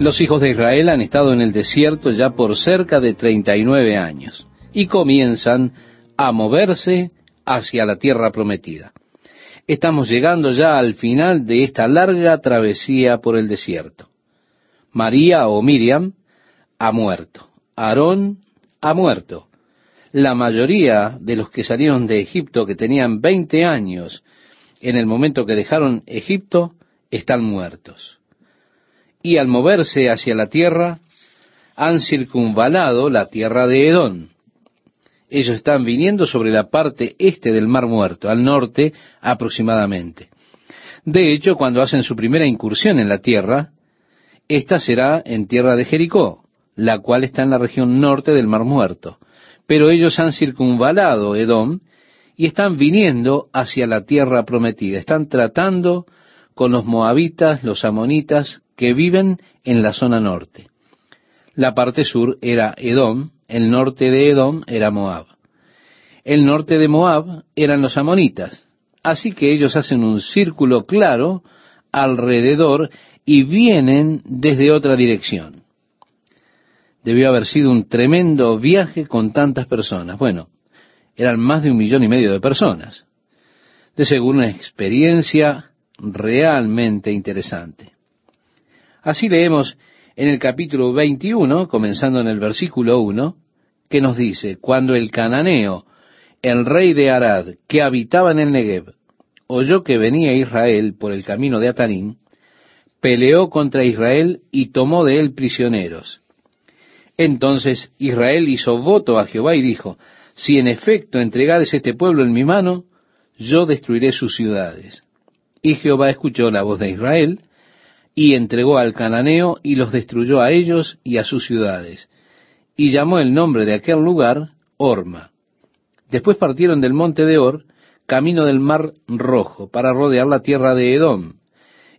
Los hijos de Israel han estado en el desierto ya por cerca de 39 años y comienzan a moverse hacia la tierra prometida. Estamos llegando ya al final de esta larga travesía por el desierto. María o Miriam ha muerto. Aarón ha muerto. La mayoría de los que salieron de Egipto, que tenían 20 años en el momento que dejaron Egipto, están muertos. Y al moverse hacia la tierra, han circunvalado la tierra de Edom. Ellos están viniendo sobre la parte este del Mar Muerto, al norte aproximadamente. De hecho, cuando hacen su primera incursión en la tierra, esta será en tierra de Jericó, la cual está en la región norte del Mar Muerto. Pero ellos han circunvalado Edom y están viniendo hacia la tierra prometida. Están tratando con los moabitas, los amonitas, que viven en la zona norte. La parte sur era Edom, el norte de Edom era Moab. El norte de Moab eran los amonitas. Así que ellos hacen un círculo claro alrededor y vienen desde otra dirección. Debió haber sido un tremendo viaje con tantas personas. Bueno, eran más de un millón y medio de personas. De seguro una experiencia realmente interesante. Así leemos en el capítulo 21, comenzando en el versículo 1, que nos dice, cuando el cananeo, el rey de Arad, que habitaba en el Negev, oyó que venía Israel por el camino de Atarim, peleó contra Israel y tomó de él prisioneros. Entonces Israel hizo voto a Jehová y dijo, si en efecto entregares este pueblo en mi mano, yo destruiré sus ciudades. Y Jehová escuchó la voz de Israel, y entregó al cananeo y los destruyó a ellos y a sus ciudades, y llamó el nombre de aquel lugar Orma. Después partieron del monte de Or, camino del mar rojo, para rodear la tierra de Edom,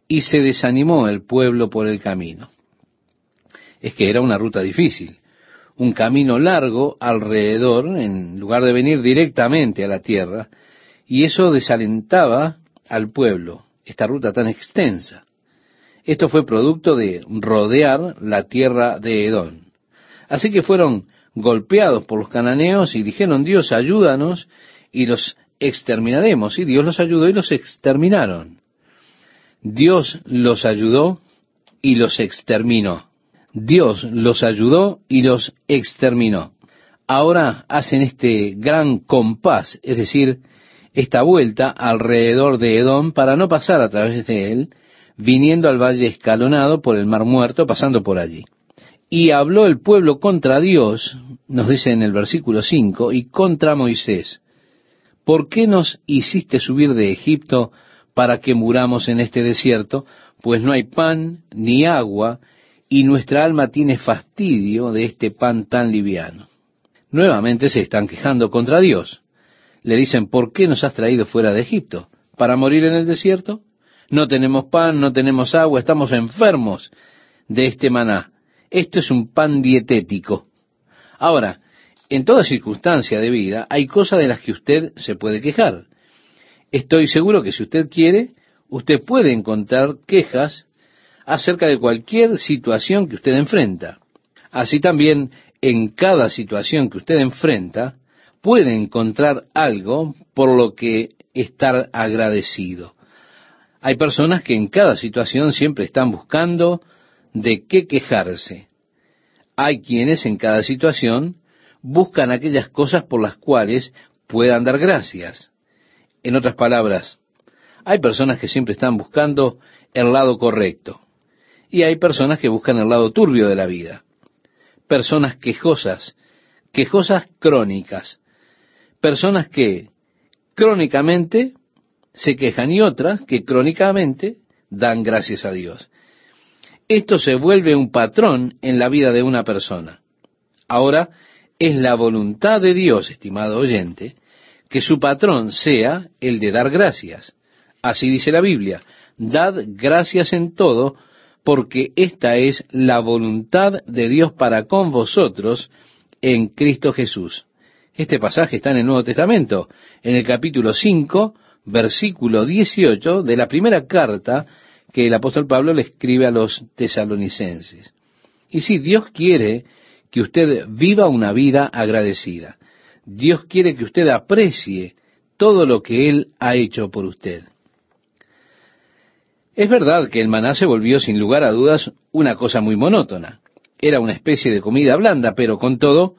y se desanimó el pueblo por el camino. Es que era una ruta difícil, un camino largo alrededor, en lugar de venir directamente a la tierra, y eso desalentaba al pueblo, esta ruta tan extensa. Esto fue producto de rodear la tierra de Edom. Así que fueron golpeados por los cananeos y dijeron, Dios, ayúdanos y los exterminaremos. Y Dios los ayudó y los exterminaron. Dios los ayudó y los exterminó. Dios los ayudó y los exterminó. Ahora hacen este gran compás, es decir, esta vuelta alrededor de Edom para no pasar a través de él, viniendo al valle escalonado por el mar muerto, pasando por allí. Y habló el pueblo contra Dios, nos dice en el versículo 5, y contra Moisés. ¿Por qué nos hiciste subir de Egipto para que muramos en este desierto, pues no hay pan ni agua, y nuestra alma tiene fastidio de este pan tan liviano. Nuevamente se están quejando contra Dios. Le dicen, ¿por qué nos has traído fuera de Egipto? ¿Para morir en el desierto? No tenemos pan, no tenemos agua, estamos enfermos de este maná. Esto es un pan dietético. Ahora, en toda circunstancia de vida hay cosas de las que usted se puede quejar. Estoy seguro que si usted quiere, usted puede encontrar quejas acerca de cualquier situación que usted enfrenta. Así también, en cada situación que usted enfrenta, puede encontrar algo por lo que estar agradecido. Hay personas que en cada situación siempre están buscando de qué quejarse. Hay quienes en cada situación buscan aquellas cosas por las cuales puedan dar gracias. En otras palabras, hay personas que siempre están buscando el lado correcto y hay personas que buscan el lado turbio de la vida. Personas quejosas, quejosas crónicas, personas que crónicamente se quejan y otras que crónicamente dan gracias a Dios. Esto se vuelve un patrón en la vida de una persona. Ahora, es la voluntad de Dios, estimado oyente, que su patrón sea el de dar gracias. Así dice la Biblia, dad gracias en todo, porque esta es la voluntad de Dios para con vosotros en Cristo Jesús. Este pasaje está en el Nuevo Testamento, en el capítulo 5, versículo 18 de la primera carta que el apóstol Pablo le escribe a los tesalonicenses. Y si Dios quiere que usted viva una vida agradecida. Dios quiere que usted aprecie todo lo que Él ha hecho por usted. Es verdad que el maná se volvió sin lugar a dudas una cosa muy monótona. Era una especie de comida blanda, pero con todo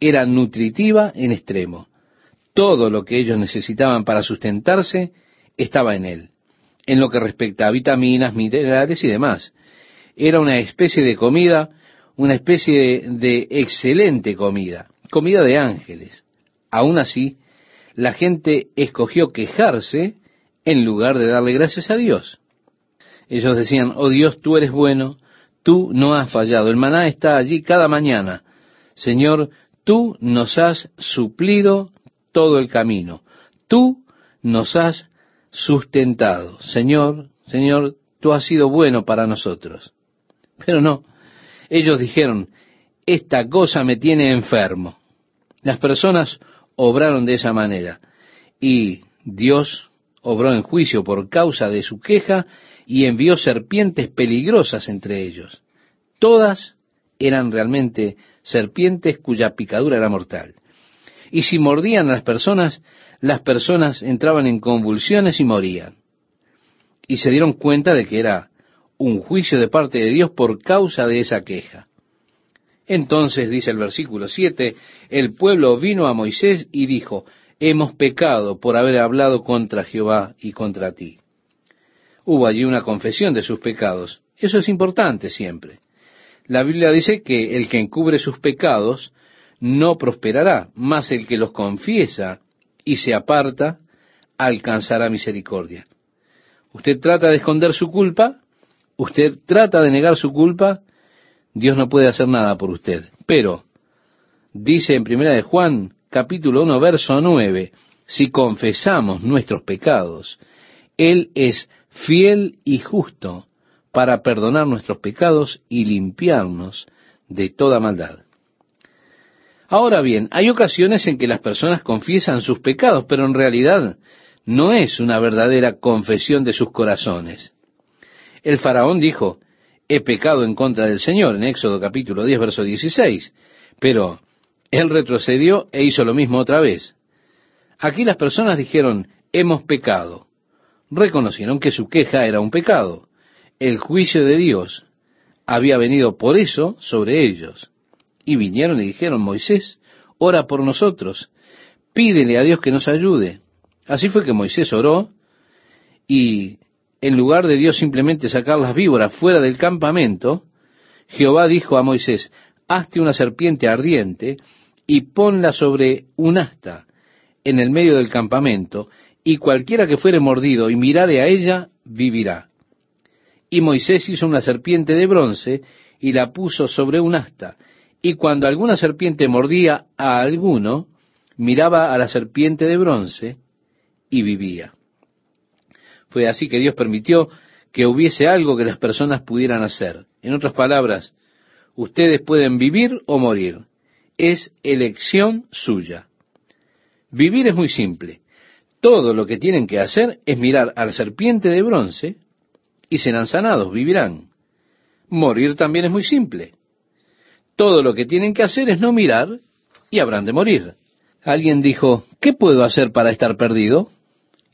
era nutritiva en extremo. Todo lo que ellos necesitaban para sustentarse estaba en él, en lo que respecta a vitaminas, minerales y demás. Era una especie de comida, una especie de, excelente comida, comida de ángeles. Aún así, la gente escogió quejarse en lugar de darle gracias a Dios. Ellos decían, oh Dios, tú eres bueno, tú no has fallado, el maná está allí cada mañana. Señor, tú nos has suplido todo el camino, tú nos has sustentado. Señor, Señor, tú has sido bueno para nosotros. Pero no, ellos dijeron, esta cosa me tiene enfermo. Las personas obraron de esa manera y Dios obró en juicio por causa de su queja y envió serpientes peligrosas entre ellos. Todas eran realmente serpientes cuya picadura era mortal. Y si mordían a las personas, las personas entraban en convulsiones y morían. Y se dieron cuenta de que era un juicio de parte de Dios por causa de esa queja. Entonces, dice el versículo 7, el pueblo vino a Moisés y dijo, hemos pecado por haber hablado contra Jehová y contra ti. Hubo allí una confesión de sus pecados. Eso es importante siempre. La Biblia dice que el que encubre sus pecados no prosperará, mas el que los confiesa y se aparta alcanzará misericordia. Usted trata de esconder su culpa, usted trata de negar su culpa, Dios no puede hacer nada por usted. Pero, dice en primera de Juan, capítulo 1, verso 9, si confesamos nuestros pecados, Él es fiel y justo para perdonar nuestros pecados y limpiarnos de toda maldad. Ahora bien, hay ocasiones en que las personas confiesan sus pecados, pero en realidad no es una verdadera confesión de sus corazones. El faraón dijo, he pecado en contra del Señor, en Éxodo capítulo 10, verso 16, pero él retrocedió e hizo lo mismo otra vez. Aquí las personas dijeron, hemos pecado. Reconocieron que su queja era un pecado. El juicio de Dios había venido por eso sobre ellos. Y vinieron y dijeron, Moisés, ora por nosotros, pídele a Dios que nos ayude. Así fue que Moisés oró y en lugar de Dios simplemente sacar las víboras fuera del campamento, Jehová dijo a Moisés, hazte una serpiente ardiente y ponla sobre un asta en el medio del campamento, y cualquiera que fuere mordido y mirare a ella, vivirá. Y Moisés hizo una serpiente de bronce y la puso sobre un asta, y cuando alguna serpiente mordía a alguno, miraba a la serpiente de bronce y vivía. Fue así que Dios permitió que hubiese algo que las personas pudieran hacer. En otras palabras, ustedes pueden vivir o morir. Es elección suya. Vivir es muy simple. Todo lo que tienen que hacer es mirar a la serpiente de bronce y serán sanados, vivirán. Morir también es muy simple. Todo lo que tienen que hacer es no mirar y habrán de morir. Alguien dijo, ¿qué puedo hacer para estar perdido?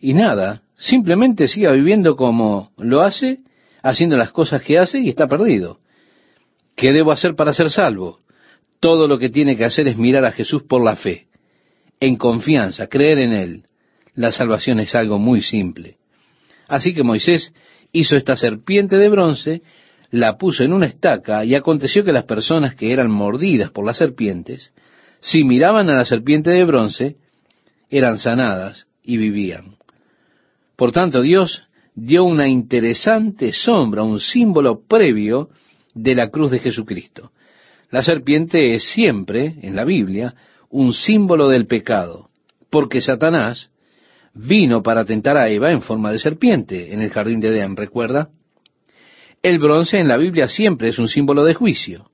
Y nada, simplemente siga viviendo como lo hace, haciendo las cosas que hace y está perdido. ¿Qué debo hacer para ser salvo? Todo lo que tiene que hacer es mirar a Jesús por la fe, en confianza, creer en Él. La salvación es algo muy simple. Así que Moisés hizo esta serpiente de bronce la puso en una estaca y aconteció que las personas que eran mordidas por las serpientes, si miraban a la serpiente de bronce, eran sanadas y vivían. Por tanto, Dios dio una interesante sombra, un símbolo previo de la cruz de Jesucristo. La serpiente es siempre, en la Biblia, un símbolo del pecado, porque Satanás vino para tentar a Eva en forma de serpiente en el jardín de Edén, ¿recuerda? El bronce en la Biblia siempre es un símbolo de juicio.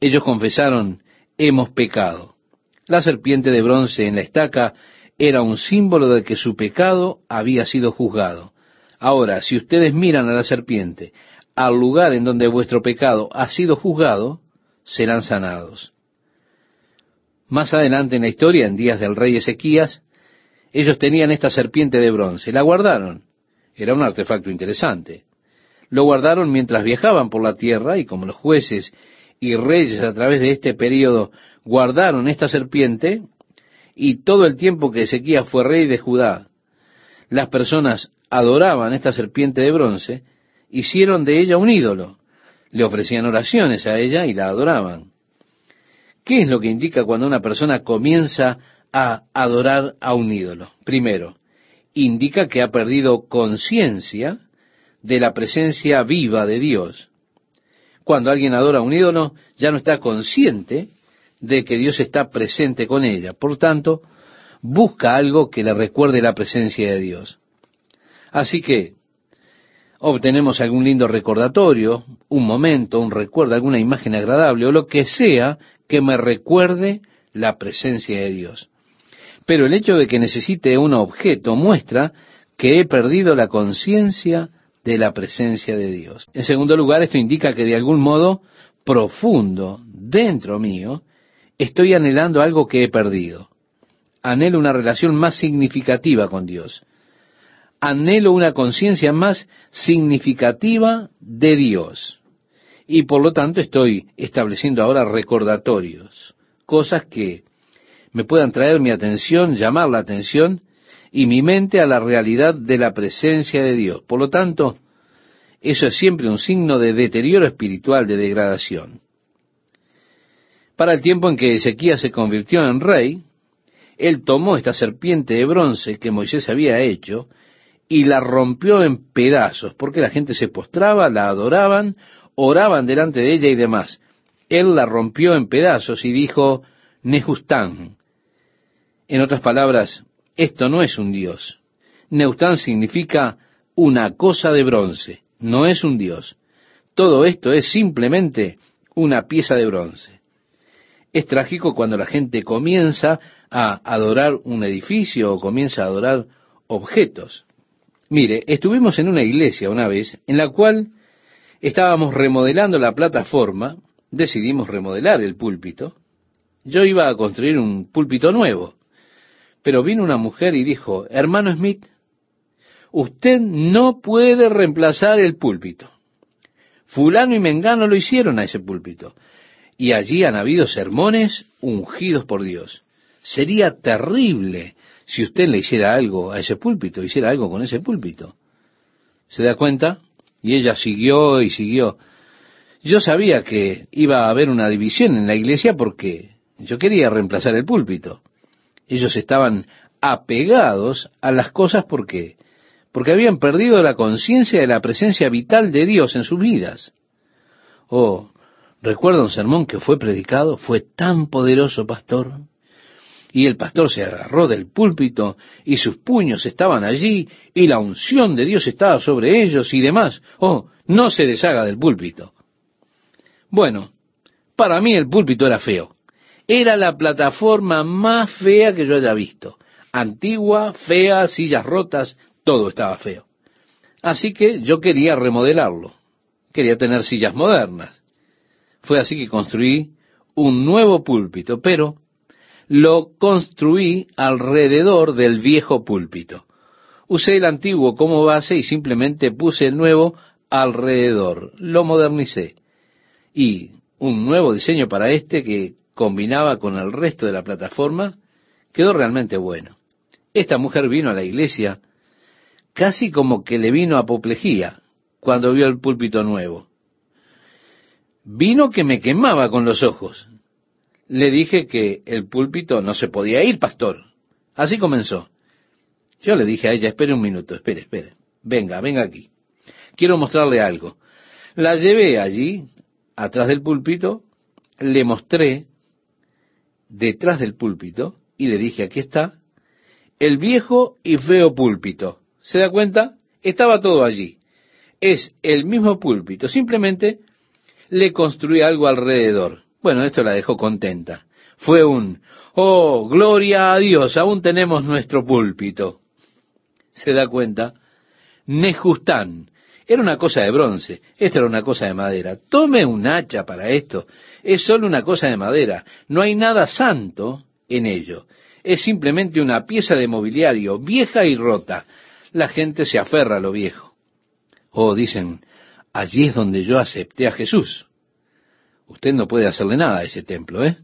Ellos confesaron, hemos pecado. La serpiente de bronce en la estaca era un símbolo de que su pecado había sido juzgado. Ahora, si ustedes miran a la serpiente, al lugar en donde vuestro pecado ha sido juzgado, serán sanados. Más adelante en la historia, en días del rey Ezequías, ellos tenían esta serpiente de bronce, la guardaron. Era un artefacto interesante. Lo guardaron mientras viajaban por la tierra y como los jueces y reyes a través de este periodo guardaron esta serpiente, y todo el tiempo que Ezequías fue rey de Judá, las personas adoraban esta serpiente de bronce, hicieron de ella un ídolo, le ofrecían oraciones a ella y la adoraban. ¿Qué es lo que indica cuando una persona comienza a adorar a un ídolo? Primero, indica que ha perdido conciencia de la presencia viva de Dios. Cuando alguien adora un ídolo, ya no está consciente de que Dios está presente con ella. Por tanto, busca algo que le recuerde la presencia de Dios. Así que obtenemos algún lindo recordatorio, un momento, un recuerdo, alguna imagen agradable o lo que sea que me recuerde la presencia de Dios. Pero el hecho de que necesite un objeto muestra que he perdido la conciencia de la presencia de Dios. En segundo lugar, esto indica que de algún modo profundo, dentro mío, estoy anhelando algo que he perdido. Anhelo una relación más significativa con Dios. Anhelo una conciencia más significativa de Dios. Y por lo tanto estoy estableciendo ahora recordatorios, cosas que me puedan traer mi atención, llamar la atención y mi mente a la realidad de la presencia de Dios. Por lo tanto, eso es siempre un signo de deterioro espiritual, de degradación. Para el tiempo en que Ezequías se convirtió en rey, él tomó esta serpiente de bronce que Moisés había hecho y la rompió en pedazos, porque la gente se postraba, la adoraban, oraban delante de ella y demás. Él la rompió en pedazos y dijo, Nehustán. En otras palabras, esto no es un dios. Neustán significa una cosa de bronce, no es un dios. Todo esto es simplemente una pieza de bronce. Es trágico cuando la gente comienza a adorar un edificio o comienza a adorar objetos. Mire, estuvimos en una iglesia una vez en la cual estábamos remodelando la plataforma, decidimos remodelar el púlpito. Yo iba a construir un púlpito nuevo, pero vino una mujer y dijo, hermano Smith, usted no puede reemplazar el púlpito. Fulano y Mengano lo hicieron a ese púlpito y allí han habido sermones ungidos por Dios. Sería terrible si usted le hiciera algo a ese púlpito, hiciera algo con ese púlpito. ¿Se da cuenta? Y ella siguió y siguió. Yo sabía que iba a haber una división en la iglesia porque yo quería reemplazar el púlpito. Ellos estaban apegados a las cosas porque porque habían perdido la conciencia de la presencia vital de Dios en sus vidas. Oh, Recuerda un sermón que fue predicado, fue tan poderoso, pastor. Y el pastor se agarró del púlpito y sus puños estaban allí y la unción de Dios estaba sobre ellos y demás. Oh, no se deshaga del púlpito. Bueno, para mí el púlpito era feo. Era la plataforma más fea que yo haya visto. Antigua, fea, sillas rotas, todo estaba feo. Así que yo quería remodelarlo. Quería tener sillas modernas. Fue así que construí un nuevo púlpito, pero lo construí alrededor del viejo púlpito. Usé el antiguo como base y simplemente puse el nuevo alrededor. Lo modernicé. Y un nuevo diseño para este que combinaba con el resto de la plataforma quedó realmente bueno. Esta mujer vino a la iglesia casi como que le vino apoplejía cuando vio el púlpito nuevo. Vino que me quemaba con los ojos. Le dije que el púlpito no se podía ir, pastor. Así comenzó. Yo le dije a ella, espere un minuto, espere, espere. Venga, venga aquí. Quiero mostrarle algo. La llevé allí, atrás del púlpito, le mostré detrás del púlpito y le dije, aquí está, el viejo y feo púlpito. ¿Se da cuenta? Estaba todo allí. Es el mismo púlpito, simplemente le construí algo alrededor. Bueno, esto la dejó contenta. Fue un, oh, gloria a Dios, aún tenemos nuestro púlpito. ¿Se da cuenta? Nejustán. Era una cosa de bronce, esto era una cosa de madera. Tome un hacha para esto. Es solo una cosa de madera. No hay nada santo en ello. Es simplemente una pieza de mobiliario vieja y rota. La gente se aferra a lo viejo. O dicen, allí es donde yo acepté a Jesús. Usted no puede hacerle nada a ese templo, ¿eh?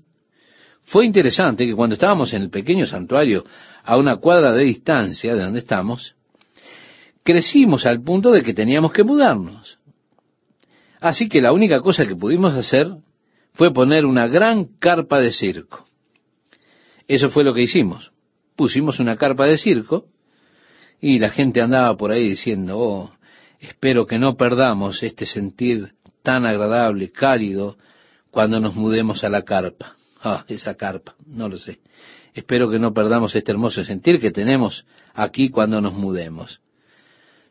Fue interesante que cuando estábamos en el pequeño santuario a una cuadra de distancia de donde estamos, crecimos al punto de que teníamos que mudarnos. Así que la única cosa que pudimos hacer fue poner una gran carpa de circo. Eso fue lo que hicimos. Pusimos una carpa de circo y la gente andaba por ahí diciendo, oh, espero que no perdamos este sentir tan agradable, cálido, cuando nos mudemos a la carpa. Ah, esa carpa, no lo sé. Espero que no perdamos este hermoso sentir que tenemos aquí cuando nos mudemos.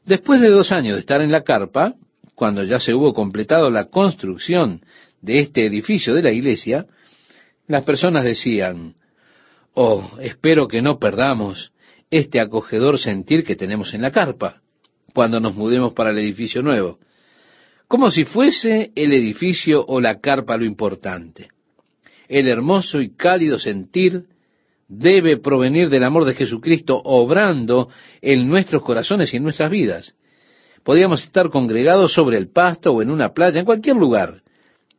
Después de dos años de estar en la carpa, cuando ya se hubo completado la construcción de este edificio de la iglesia, las personas decían, oh, espero que no perdamos este acogedor sentir que tenemos en la carpa cuando nos mudemos para el edificio nuevo como si fuese el edificio o la carpa lo importante. El hermoso y cálido sentir debe provenir del amor de Jesucristo obrando en nuestros corazones y en nuestras vidas. Podíamos estar congregados sobre el pasto o en una playa, en cualquier lugar,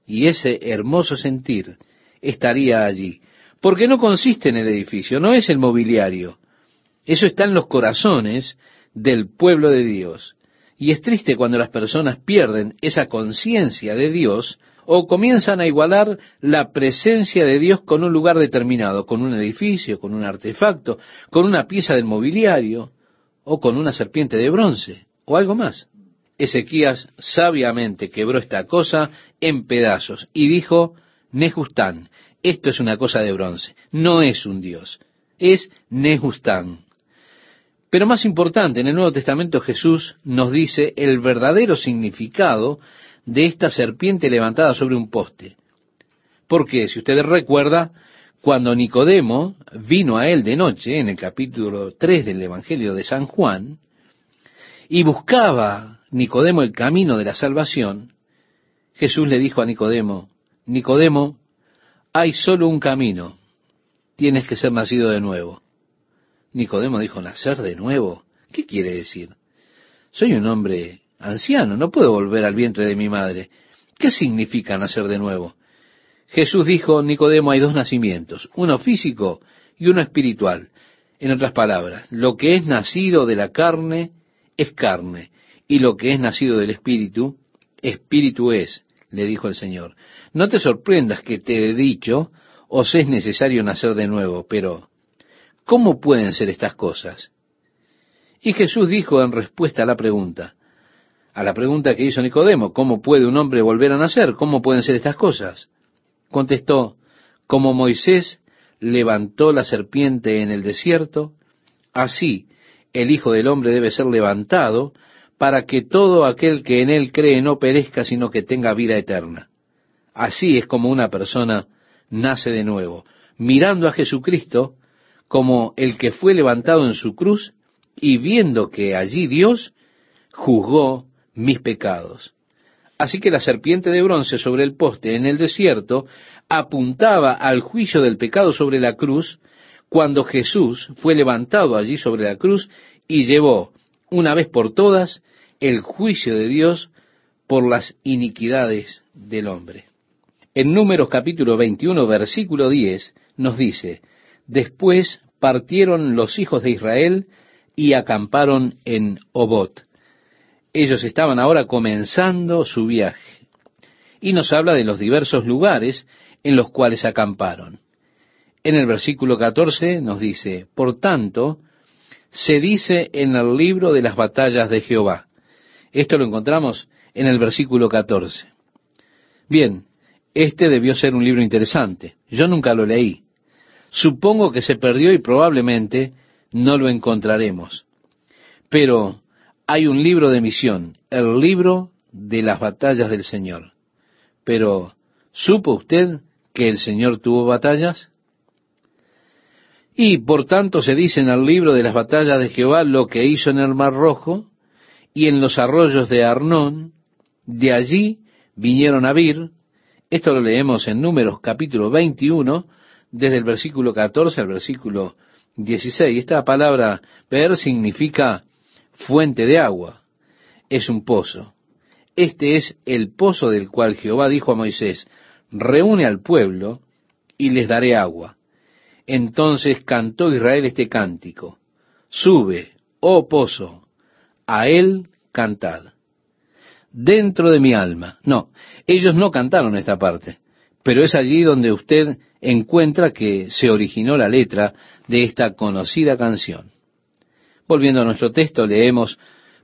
y ese hermoso sentir estaría allí, porque no consiste en el edificio, no es el mobiliario. Eso está en los corazones del pueblo de Dios. Y es triste cuando las personas pierden esa conciencia de Dios o comienzan a igualar la presencia de Dios con un lugar determinado, con un edificio, con un artefacto, con una pieza del mobiliario o con una serpiente de bronce o algo más. Ezequías sabiamente quebró esta cosa en pedazos y dijo, Nejustán, esto es una cosa de bronce, no es un Dios, es Nejustán. Pero más importante, en el Nuevo Testamento Jesús nos dice el verdadero significado de esta serpiente levantada sobre un poste. Porque, si usted recuerda, cuando Nicodemo vino a él de noche, en el capítulo 3 del Evangelio de San Juan, y buscaba Nicodemo el camino de la salvación, Jesús le dijo a Nicodemo, Nicodemo, hay solo un camino, tienes que ser nacido de nuevo. Nicodemo dijo, ¿nacer de nuevo? ¿Qué quiere decir? Soy un hombre anciano, no puedo volver al vientre de mi madre. ¿Qué significa nacer de nuevo? Jesús dijo, Nicodemo, hay dos nacimientos, uno físico y uno espiritual. En otras palabras, lo que es nacido de la carne es carne, y lo que es nacido del espíritu, espíritu es, le dijo el Señor. No te sorprendas que te he dicho, os es necesario nacer de nuevo, pero ¿Cómo pueden ser estas cosas? Y Jesús dijo en respuesta a la pregunta, a la pregunta que hizo Nicodemo, ¿cómo puede un hombre volver a nacer? ¿Cómo pueden ser estas cosas? Contestó, como Moisés levantó la serpiente en el desierto, así el Hijo del Hombre debe ser levantado para que todo aquel que en él cree no perezca, sino que tenga vida eterna. Así es como una persona nace de nuevo, mirando a Jesucristo como el que fue levantado en su cruz y viendo que allí Dios juzgó mis pecados. Así que la serpiente de bronce sobre el poste en el desierto apuntaba al juicio del pecado sobre la cruz cuando Jesús fue levantado allí sobre la cruz y llevó una vez por todas el juicio de Dios por las iniquidades del hombre. En Números capítulo 21 versículo 10 nos dice, Después partieron los hijos de Israel y acamparon en Obot. Ellos estaban ahora comenzando su viaje. Y nos habla de los diversos lugares en los cuales acamparon. En el versículo 14 nos dice, por tanto, se dice en el libro de las batallas de Jehová. Esto lo encontramos en el versículo 14. Bien, este debió ser un libro interesante. Yo nunca lo leí. Supongo que se perdió y probablemente no lo encontraremos. Pero hay un libro de misión, el libro de las batallas del Señor. Pero, ¿supo usted que el Señor tuvo batallas? Y por tanto se dice en el libro de las batallas de Jehová lo que hizo en el Mar Rojo y en los arroyos de Arnón, de allí vinieron a Vir, esto lo leemos en Números capítulo 21, desde el versículo 14 al versículo 16. Esta palabra ver significa fuente de agua, es un pozo. Este es el pozo del cual Jehová dijo a Moisés, reúne al pueblo y les daré agua. Entonces cantó Israel este cántico, sube, oh pozo, a él cantad. Dentro de mi alma. No, ellos no cantaron esta parte, pero es allí donde usted encuentra que se originó la letra de esta conocida canción. Volviendo a nuestro texto, leemos,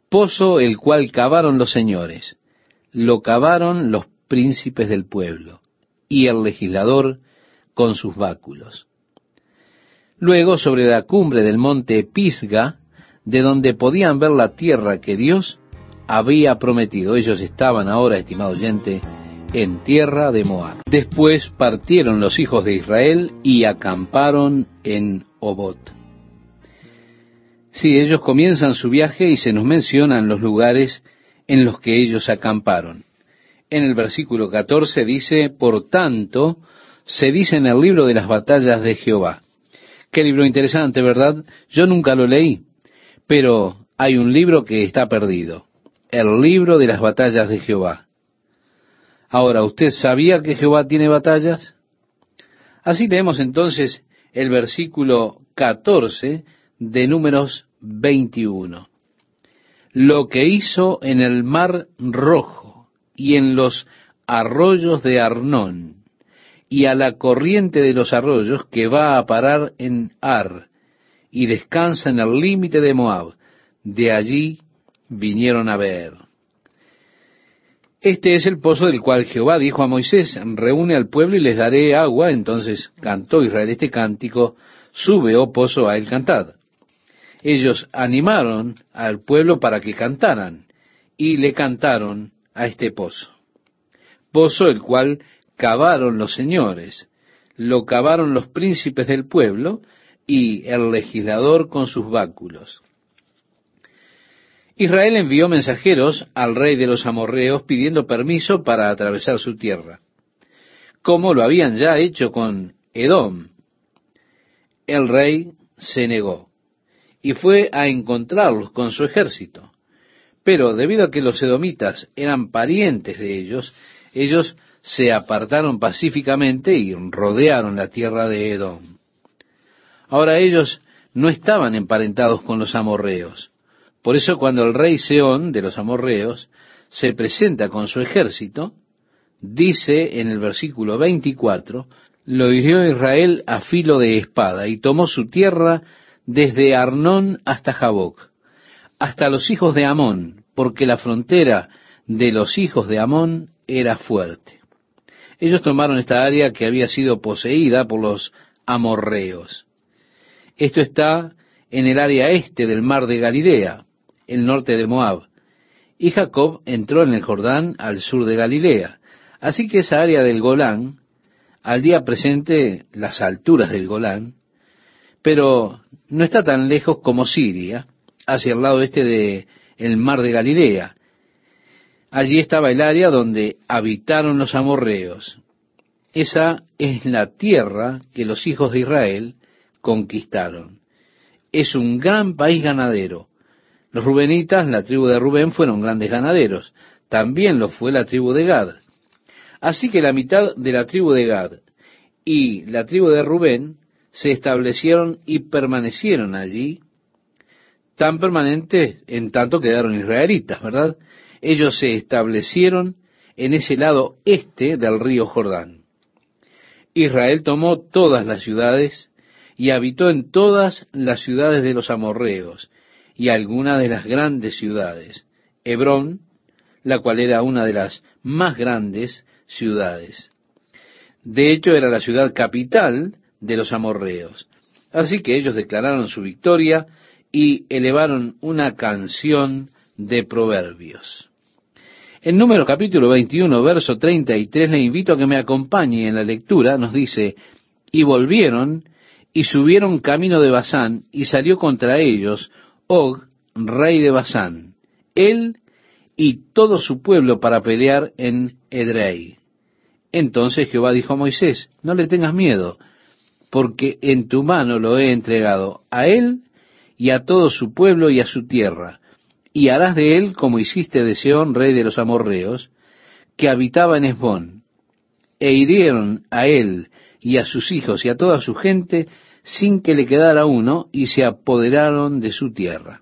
Pozo el cual cavaron los señores, lo cavaron los príncipes del pueblo, y el legislador con sus báculos. Luego, sobre la cumbre del monte Pisga, de donde podían ver la tierra que Dios había prometido. Ellos estaban ahora, estimado oyente, en tierra de Moab. Después partieron los hijos de Israel y acamparon en Obot. Sí, ellos comienzan su viaje y se nos mencionan los lugares en los que ellos acamparon. En el versículo 14 dice, por tanto, se dice en el libro de las batallas de Jehová. Qué libro interesante, ¿verdad? Yo nunca lo leí, pero hay un libro que está perdido, el libro de las batallas de Jehová. Ahora, ¿usted sabía que Jehová tiene batallas? Así leemos entonces el versículo 14 de números 21. Lo que hizo en el mar rojo y en los arroyos de Arnón y a la corriente de los arroyos que va a parar en Ar y descansa en el límite de Moab. De allí vinieron a ver. Este es el pozo del cual Jehová dijo a Moisés, reúne al pueblo y les daré agua. Entonces cantó Israel este cántico, sube, oh pozo, a él cantad. Ellos animaron al pueblo para que cantaran y le cantaron a este pozo. Pozo el cual cavaron los señores, lo cavaron los príncipes del pueblo y el legislador con sus báculos. Israel envió mensajeros al rey de los amorreos pidiendo permiso para atravesar su tierra, como lo habían ya hecho con Edom. El rey se negó y fue a encontrarlos con su ejército. Pero debido a que los edomitas eran parientes de ellos, ellos se apartaron pacíficamente y rodearon la tierra de Edom. Ahora ellos no estaban emparentados con los amorreos, por eso cuando el rey Seón de los amorreos se presenta con su ejército, dice en el versículo 24, lo hirió Israel a filo de espada y tomó su tierra desde Arnón hasta Jaboc, hasta los hijos de Amón, porque la frontera de los hijos de Amón era fuerte. Ellos tomaron esta área que había sido poseída por los amorreos. Esto está en el área este del mar de Galilea, el norte de Moab. Y Jacob entró en el Jordán al sur de Galilea. Así que esa área del Golán, al día presente las alturas del Golán, pero no está tan lejos como Siria, hacia el lado este de el mar de Galilea. Allí estaba el área donde habitaron los amorreos. Esa es la tierra que los hijos de Israel conquistaron. Es un gran país ganadero, los rubenitas, la tribu de Rubén, fueron grandes ganaderos. También lo fue la tribu de Gad. Así que la mitad de la tribu de Gad y la tribu de Rubén se establecieron y permanecieron allí, tan permanentes en tanto quedaron israelitas, ¿verdad? Ellos se establecieron en ese lado este del río Jordán. Israel tomó todas las ciudades y habitó en todas las ciudades de los amorreos y algunas de las grandes ciudades. Hebrón, la cual era una de las más grandes ciudades. De hecho, era la ciudad capital de los amorreos. Así que ellos declararon su victoria y elevaron una canción de proverbios. En número capítulo 21, verso 33, le invito a que me acompañe en la lectura, nos dice, y volvieron y subieron camino de Basán y salió contra ellos Og, rey de Basán. él y todo su pueblo para pelear en Edrei. Entonces Jehová dijo a Moisés, no le tengas miedo, porque en tu mano lo he entregado a él y a todo su pueblo y a su tierra, y harás de él como hiciste de Seón, rey de los amorreos, que habitaba en Esbón, e hirieron a él y a sus hijos y a toda su gente sin que le quedara uno, y se apoderaron de su tierra.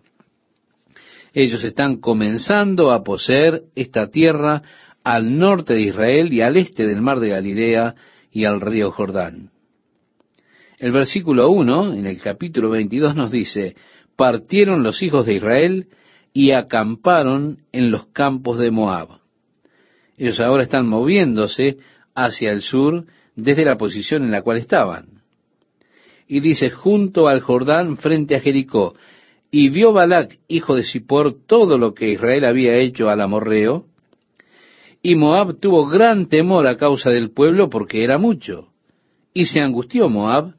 Ellos están comenzando a poseer esta tierra al norte de Israel y al este del mar de Galilea y al río Jordán. El versículo 1 en el capítulo 22 nos dice, partieron los hijos de Israel y acamparon en los campos de Moab. Ellos ahora están moviéndose hacia el sur desde la posición en la cual estaban. Y dice, junto al Jordán frente a Jericó, y vio Balac, hijo de Zippor, todo lo que Israel había hecho al amorreo, y Moab tuvo gran temor a causa del pueblo porque era mucho, y se angustió Moab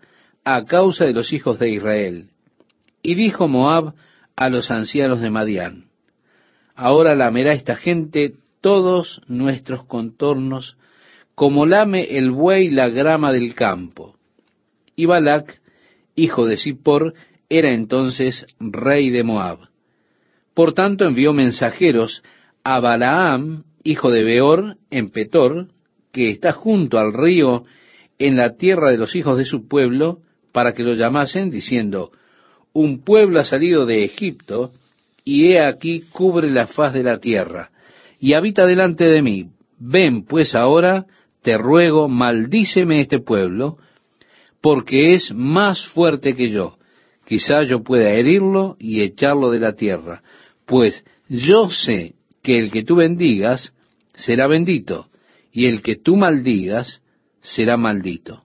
a causa de los hijos de Israel. Y dijo Moab a los ancianos de Madián, ahora lamerá esta gente todos nuestros contornos, como lame el buey la grama del campo. Y Balac, hijo de Zippor, era entonces rey de Moab. Por tanto envió mensajeros a Balaam, hijo de Beor, en Petor, que está junto al río en la tierra de los hijos de su pueblo, para que lo llamasen, diciendo, un pueblo ha salido de Egipto, y he aquí cubre la faz de la tierra, y habita delante de mí. Ven pues ahora, te ruego, maldíceme este pueblo, porque es más fuerte que yo. Quizá yo pueda herirlo y echarlo de la tierra, pues yo sé que el que tú bendigas será bendito, y el que tú maldigas será maldito.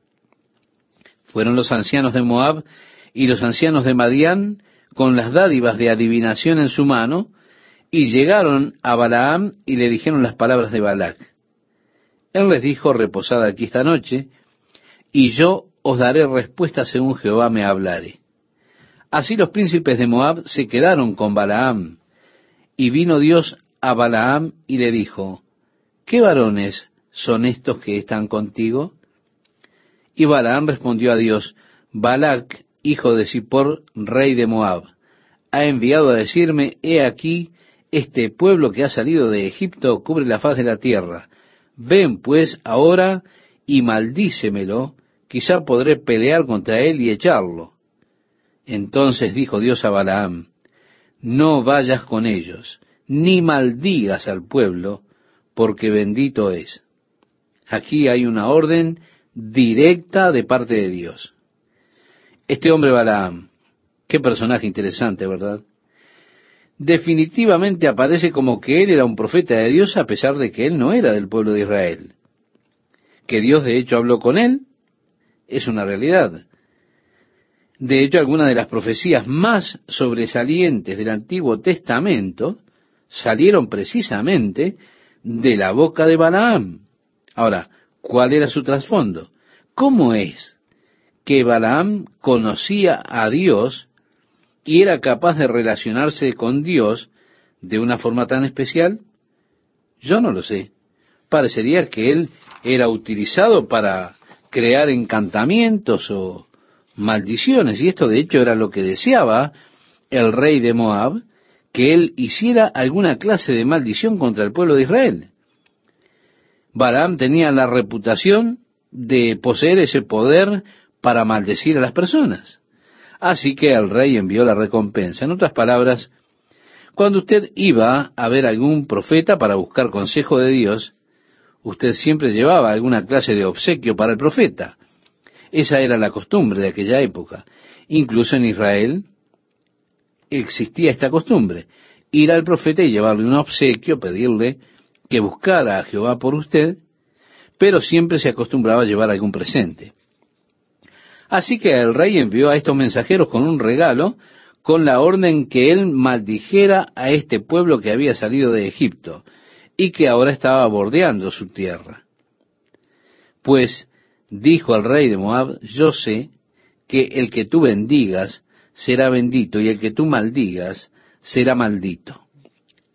Fueron los ancianos de Moab y los ancianos de Madián con las dádivas de adivinación en su mano, y llegaron a Balaam y le dijeron las palabras de Balac. Él les dijo, reposad aquí esta noche, y yo os daré respuesta según Jehová me hablare. Así los príncipes de Moab se quedaron con Balaam, y vino Dios a Balaam y le dijo, ¿qué varones son estos que están contigo? Y Balaam respondió a Dios, Balac, hijo de Zippor, rey de Moab, ha enviado a decirme, he aquí, este pueblo que ha salido de Egipto cubre la faz de la tierra. Ven pues ahora y maldícemelo, quizá podré pelear contra él y echarlo. Entonces dijo Dios a Balaam, no vayas con ellos, ni maldigas al pueblo, porque bendito es. Aquí hay una orden directa de parte de Dios. Este hombre Balaam, qué personaje interesante, ¿verdad? Definitivamente aparece como que él era un profeta de Dios a pesar de que él no era del pueblo de Israel. Que Dios de hecho habló con él es una realidad. De hecho, algunas de las profecías más sobresalientes del Antiguo Testamento salieron precisamente de la boca de Balaam. Ahora, ¿cuál era su trasfondo? ¿Cómo es que Balaam conocía a Dios y era capaz de relacionarse con Dios de una forma tan especial? Yo no lo sé. Parecería que él era utilizado para crear encantamientos o maldiciones, y esto de hecho era lo que deseaba el rey de Moab, que él hiciera alguna clase de maldición contra el pueblo de Israel. Balaam tenía la reputación de poseer ese poder para maldecir a las personas. Así que el rey envió la recompensa. En otras palabras, cuando usted iba a ver algún profeta para buscar consejo de Dios, usted siempre llevaba alguna clase de obsequio para el profeta. Esa era la costumbre de aquella época. Incluso en Israel existía esta costumbre. Ir al profeta y llevarle un obsequio, pedirle que buscara a Jehová por usted, pero siempre se acostumbraba a llevar algún presente. Así que el rey envió a estos mensajeros con un regalo, con la orden que él maldijera a este pueblo que había salido de Egipto y que ahora estaba bordeando su tierra. Pues dijo al rey de Moab, yo sé que el que tú bendigas será bendito y el que tú maldigas será maldito.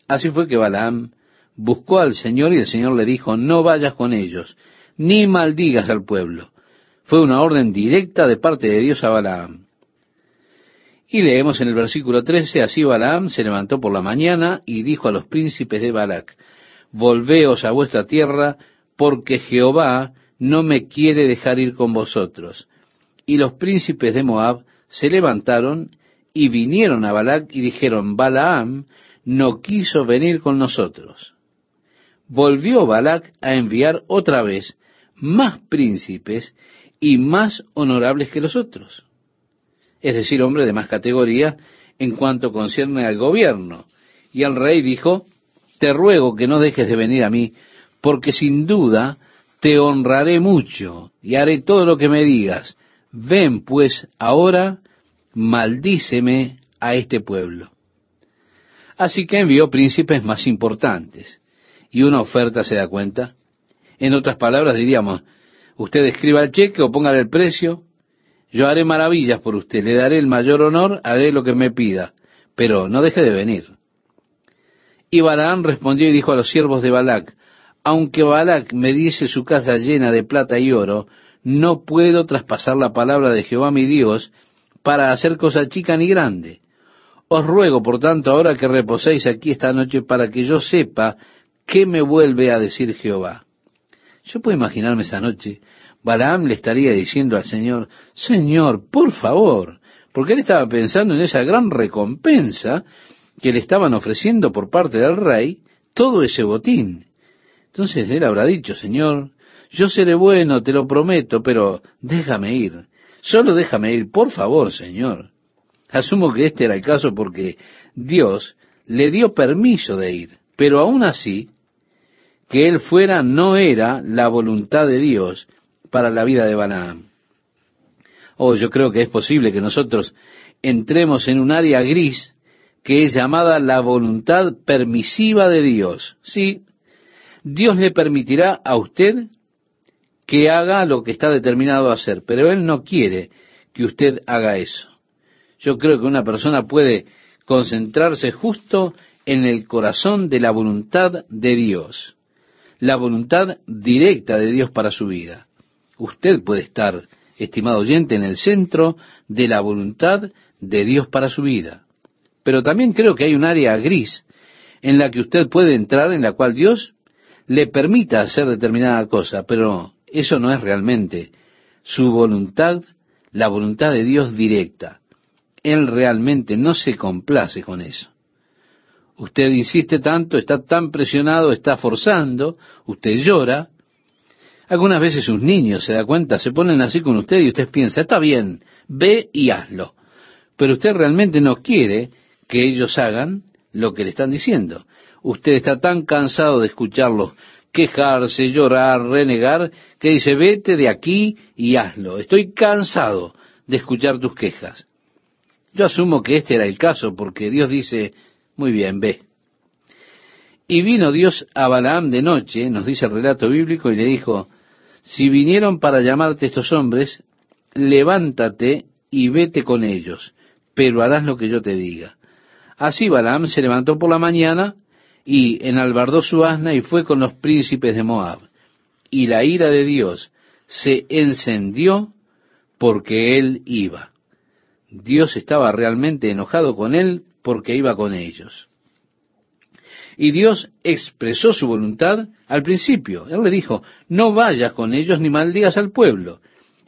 Así fue que Balaam buscó al Señor y el Señor le dijo, no vayas con ellos, ni maldigas al pueblo. Fue una orden directa de parte de Dios a Balaam. Y leemos en el versículo 13, así Balaam se levantó por la mañana y dijo a los príncipes de Balac, volveos a vuestra tierra, porque Jehová no me quiere dejar ir con vosotros. Y los príncipes de Moab se levantaron y vinieron a Balac y dijeron, Balaam no quiso venir con nosotros. Volvió Balac a enviar otra vez más príncipes y más honorables que los otros es decir, hombre de más categoría en cuanto concierne al gobierno. Y el rey dijo, te ruego que no dejes de venir a mí, porque sin duda te honraré mucho y haré todo lo que me digas. Ven pues ahora, maldíceme a este pueblo. Así que envió príncipes más importantes. Y una oferta se da cuenta. En otras palabras diríamos, usted escriba el cheque o póngale el precio, yo haré maravillas por usted, le daré el mayor honor, haré lo que me pida, pero no deje de venir. Y Balaam respondió y dijo a los siervos de Balac, aunque Balac me diese su casa llena de plata y oro, no puedo traspasar la palabra de Jehová mi Dios para hacer cosa chica ni grande. Os ruego, por tanto, ahora que reposéis aquí esta noche para que yo sepa qué me vuelve a decir Jehová. Yo puedo imaginarme esa noche Balaam le estaría diciendo al Señor, Señor, por favor, porque él estaba pensando en esa gran recompensa que le estaban ofreciendo por parte del rey, todo ese botín. Entonces él habrá dicho, Señor, yo seré bueno, te lo prometo, pero déjame ir. Solo déjame ir, por favor, Señor. Asumo que este era el caso porque Dios le dio permiso de ir, pero aún así, que él fuera no era la voluntad de Dios, para la vida de Balaam. Oh, yo creo que es posible que nosotros entremos en un área gris que es llamada la voluntad permisiva de Dios. Sí, Dios le permitirá a usted que haga lo que está determinado a hacer, pero Él no quiere que usted haga eso. Yo creo que una persona puede concentrarse justo en el corazón de la voluntad de Dios, la voluntad directa de Dios para su vida. Usted puede estar, estimado oyente, en el centro de la voluntad de Dios para su vida. Pero también creo que hay un área gris en la que usted puede entrar, en la cual Dios le permita hacer determinada cosa, pero eso no es realmente su voluntad, la voluntad de Dios directa. Él realmente no se complace con eso. Usted insiste tanto, está tan presionado, está forzando, usted llora, algunas veces sus niños, se da cuenta, se ponen así con usted y usted piensa, está bien, ve y hazlo. Pero usted realmente no quiere que ellos hagan lo que le están diciendo. Usted está tan cansado de escucharlos quejarse, llorar, renegar, que dice, vete de aquí y hazlo. Estoy cansado de escuchar tus quejas. Yo asumo que este era el caso, porque Dios dice, muy bien, ve. Y vino Dios a Balaam de noche, nos dice el relato bíblico, y le dijo, si vinieron para llamarte estos hombres, levántate y vete con ellos, pero harás lo que yo te diga. Así Balaam se levantó por la mañana y enalbardó su asna y fue con los príncipes de Moab. Y la ira de Dios se encendió porque él iba. Dios estaba realmente enojado con él porque iba con ellos. Y Dios expresó su voluntad al principio. Él le dijo, no vayas con ellos ni maldigas al pueblo.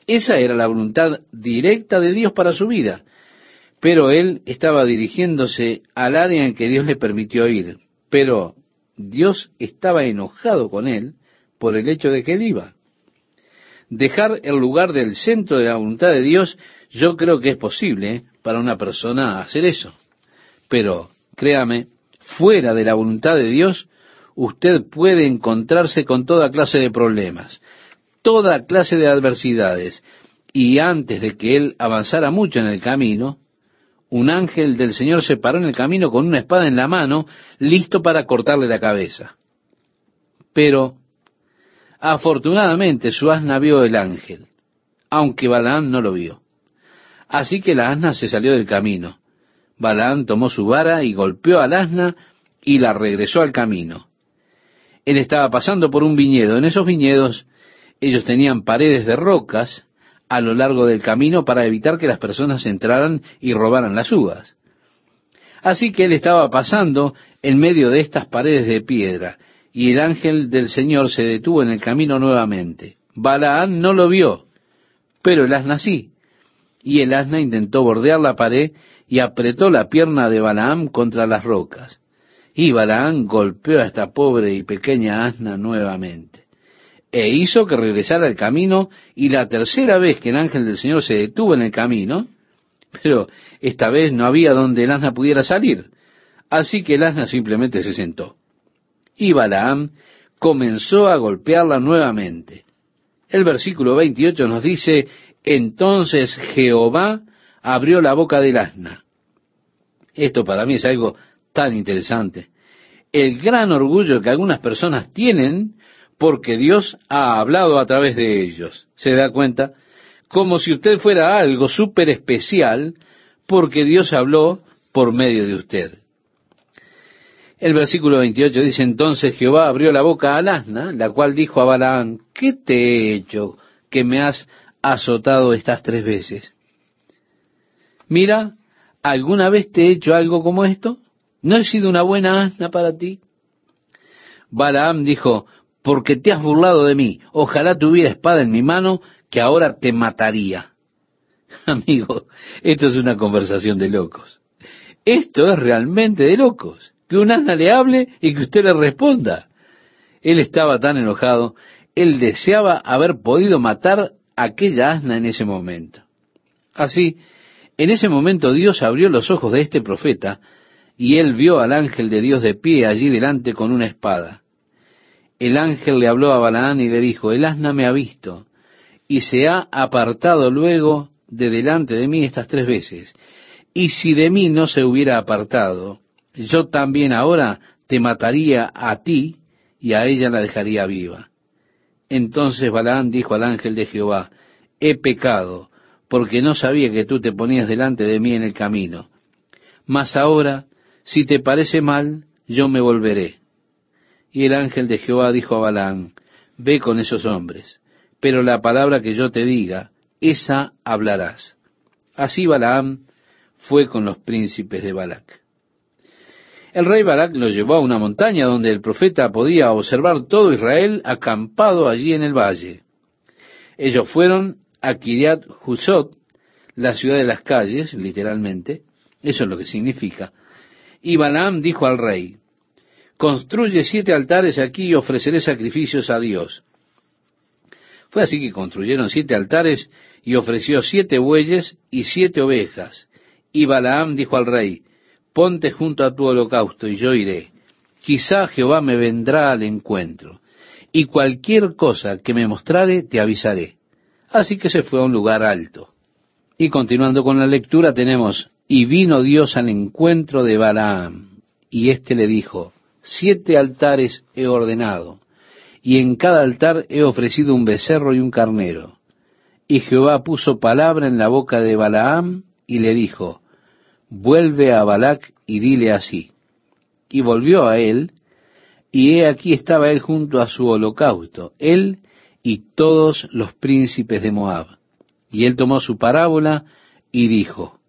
Esa era la voluntad directa de Dios para su vida. Pero él estaba dirigiéndose al área en que Dios le permitió ir. Pero Dios estaba enojado con él por el hecho de que él iba. Dejar el lugar del centro de la voluntad de Dios, yo creo que es posible para una persona hacer eso. Pero, créame, fuera de la voluntad de Dios, usted puede encontrarse con toda clase de problemas, toda clase de adversidades, y antes de que él avanzara mucho en el camino, un ángel del Señor se paró en el camino con una espada en la mano, listo para cortarle la cabeza. Pero, afortunadamente, su asna vio el ángel, aunque Balaam no lo vio. Así que la asna se salió del camino. Balaam tomó su vara y golpeó al asna y la regresó al camino. Él estaba pasando por un viñedo. En esos viñedos ellos tenían paredes de rocas a lo largo del camino para evitar que las personas entraran y robaran las uvas. Así que él estaba pasando en medio de estas paredes de piedra, y el ángel del Señor se detuvo en el camino nuevamente. Balaán no lo vio, pero el asna sí. Y el asna intentó bordear la pared y apretó la pierna de Balaam contra las rocas. Y Balaam golpeó a esta pobre y pequeña asna nuevamente. E hizo que regresara al camino, y la tercera vez que el ángel del Señor se detuvo en el camino, pero esta vez no había donde el asna pudiera salir. Así que el asna simplemente se sentó. Y Balaam comenzó a golpearla nuevamente. El versículo 28 nos dice, entonces Jehová abrió la boca del asna. Esto para mí es algo tan interesante. El gran orgullo que algunas personas tienen porque Dios ha hablado a través de ellos. ¿Se da cuenta? Como si usted fuera algo súper especial porque Dios habló por medio de usted. El versículo 28 dice, entonces Jehová abrió la boca al asna, la cual dijo a Balaam, ¿qué te he hecho que me has azotado estas tres veces? Mira, ¿alguna vez te he hecho algo como esto? ¿No he sido una buena asna para ti? Balaam dijo, porque te has burlado de mí, ojalá tuviera espada en mi mano, que ahora te mataría. Amigo, esto es una conversación de locos. Esto es realmente de locos. Que un asna le hable y que usted le responda. Él estaba tan enojado, él deseaba haber podido matar aquella asna en ese momento. Así, en ese momento Dios abrió los ojos de este profeta y él vio al ángel de Dios de pie allí delante con una espada. El ángel le habló a Balaán y le dijo, el asna me ha visto y se ha apartado luego de delante de mí estas tres veces. Y si de mí no se hubiera apartado, yo también ahora te mataría a ti y a ella la dejaría viva. Entonces Balaán dijo al ángel de Jehová, he pecado, porque no sabía que tú te ponías delante de mí en el camino. Mas ahora, si te parece mal, yo me volveré. Y el ángel de Jehová dijo a Balaam, ve con esos hombres, pero la palabra que yo te diga, esa hablarás. Así Balaam fue con los príncipes de Balac. El rey Balac lo llevó a una montaña donde el profeta podía observar todo Israel acampado allí en el valle. Ellos fueron a Kiriat Husot, la ciudad de las calles, literalmente, eso es lo que significa. Y Balaam dijo al rey, construye siete altares aquí y ofreceré sacrificios a Dios. Fue así que construyeron siete altares y ofreció siete bueyes y siete ovejas. Y Balaam dijo al rey, ponte junto a tu holocausto y yo iré. Quizá Jehová me vendrá al encuentro, y cualquier cosa que me mostrare te avisaré. Así que se fue a un lugar alto. Y continuando con la lectura tenemos, y vino Dios al encuentro de Balaam, y éste le dijo, siete altares he ordenado, y en cada altar he ofrecido un becerro y un carnero. Y Jehová puso palabra en la boca de Balaam, y le dijo, vuelve a Balac y dile así. Y volvió a él, y he aquí estaba él junto a su holocausto, él y todos los príncipes de Moab. Y él tomó su parábola y dijo,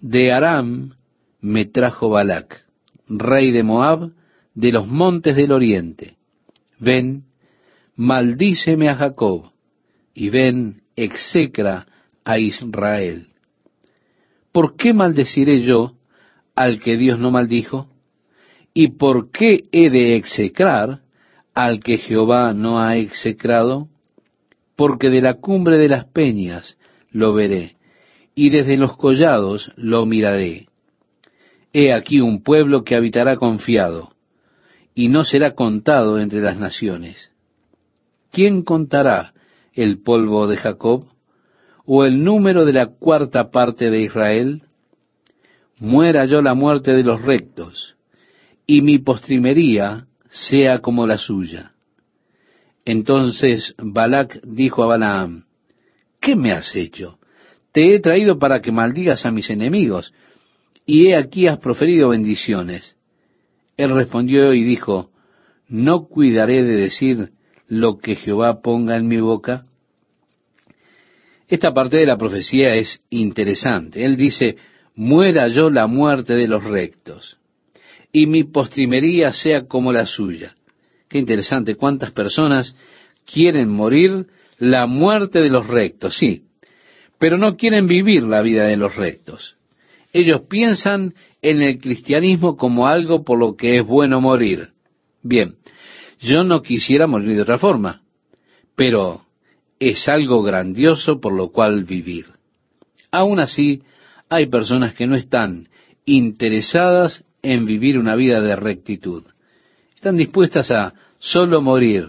De Aram me trajo Balac, rey de Moab, de los montes del oriente. Ven, maldíceme a Jacob, y ven, execra a Israel. ¿Por qué maldeciré yo al que Dios no maldijo? ¿Y por qué he de execrar al que Jehová no ha execrado? Porque de la cumbre de las peñas lo veré, y desde los collados lo miraré. He aquí un pueblo que habitará confiado, y no será contado entre las naciones. ¿Quién contará el polvo de Jacob? ¿O el número de la cuarta parte de Israel? Muera yo la muerte de los rectos, y mi postrimería sea como la suya. Entonces Balac dijo a Balaam, ¿qué me has hecho? Te he traído para que maldigas a mis enemigos, y he aquí has proferido bendiciones. Él respondió y dijo, ¿no cuidaré de decir lo que Jehová ponga en mi boca? Esta parte de la profecía es interesante. Él dice, muera yo la muerte de los rectos, y mi postrimería sea como la suya. Qué interesante, cuántas personas quieren morir la muerte de los rectos, sí, pero no quieren vivir la vida de los rectos. Ellos piensan en el cristianismo como algo por lo que es bueno morir. Bien, yo no quisiera morir de otra forma, pero es algo grandioso por lo cual vivir. Aún así, hay personas que no están interesadas en vivir una vida de rectitud. Están dispuestas a solo morir.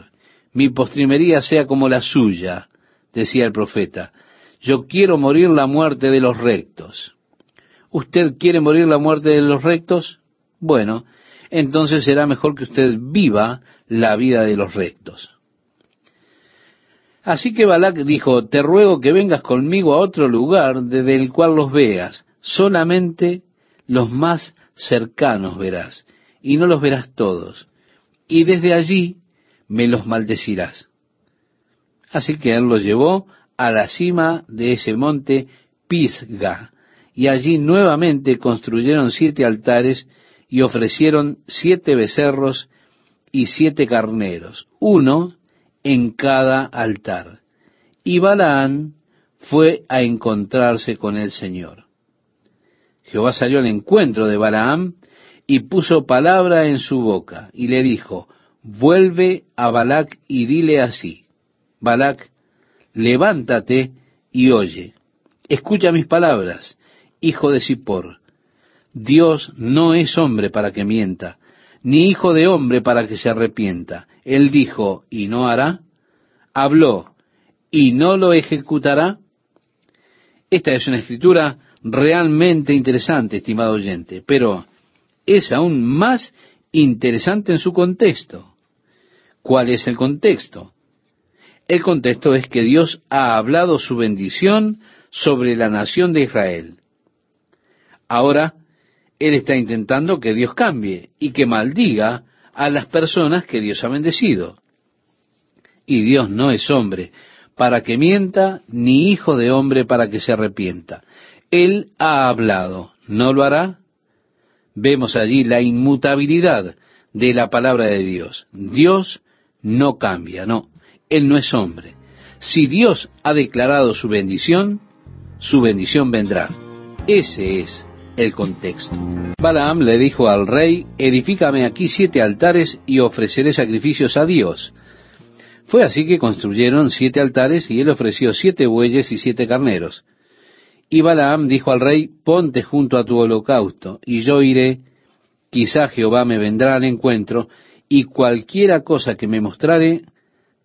Mi postrimería sea como la suya, decía el profeta. Yo quiero morir la muerte de los rectos. ¿Usted quiere morir la muerte de los rectos? Bueno, entonces será mejor que usted viva la vida de los rectos. Así que Balak dijo, te ruego que vengas conmigo a otro lugar desde el cual los veas, solamente los más cercanos verás, y no los verás todos, y desde allí me los maldecirás. Así que él los llevó a la cima de ese monte Pisga, y allí nuevamente construyeron siete altares y ofrecieron siete becerros y siete carneros, uno en cada altar. Y Balaán fue a encontrarse con el Señor. Jehová salió al encuentro de Balaam y puso palabra en su boca y le dijo, vuelve a Balac y dile así, Balac, levántate y oye, escucha mis palabras hijo de Zippor. Dios no es hombre para que mienta, ni hijo de hombre para que se arrepienta. Él dijo, y no hará. Habló, y no lo ejecutará. Esta es una escritura realmente interesante, estimado oyente, pero es aún más interesante en su contexto. ¿Cuál es el contexto? El contexto es que Dios ha hablado su bendición sobre la nación de Israel. Ahora, él está intentando que Dios cambie y que maldiga a las personas que Dios ha bendecido. Y Dios no es hombre para que mienta, ni hijo de hombre para que se arrepienta. Él ha hablado, ¿no lo hará? Vemos allí la inmutabilidad de la palabra de Dios. Dios no cambia, no, Él no es hombre. Si Dios ha declarado su bendición, su bendición vendrá. Ese es el contexto. Balaam le dijo al rey, edifícame aquí siete altares y ofreceré sacrificios a Dios. Fue así que construyeron siete altares y él ofreció siete bueyes y siete carneros. Y Balaam dijo al rey, ponte junto a tu holocausto, y yo iré, quizá Jehová me vendrá al encuentro, y cualquiera cosa que me mostrare,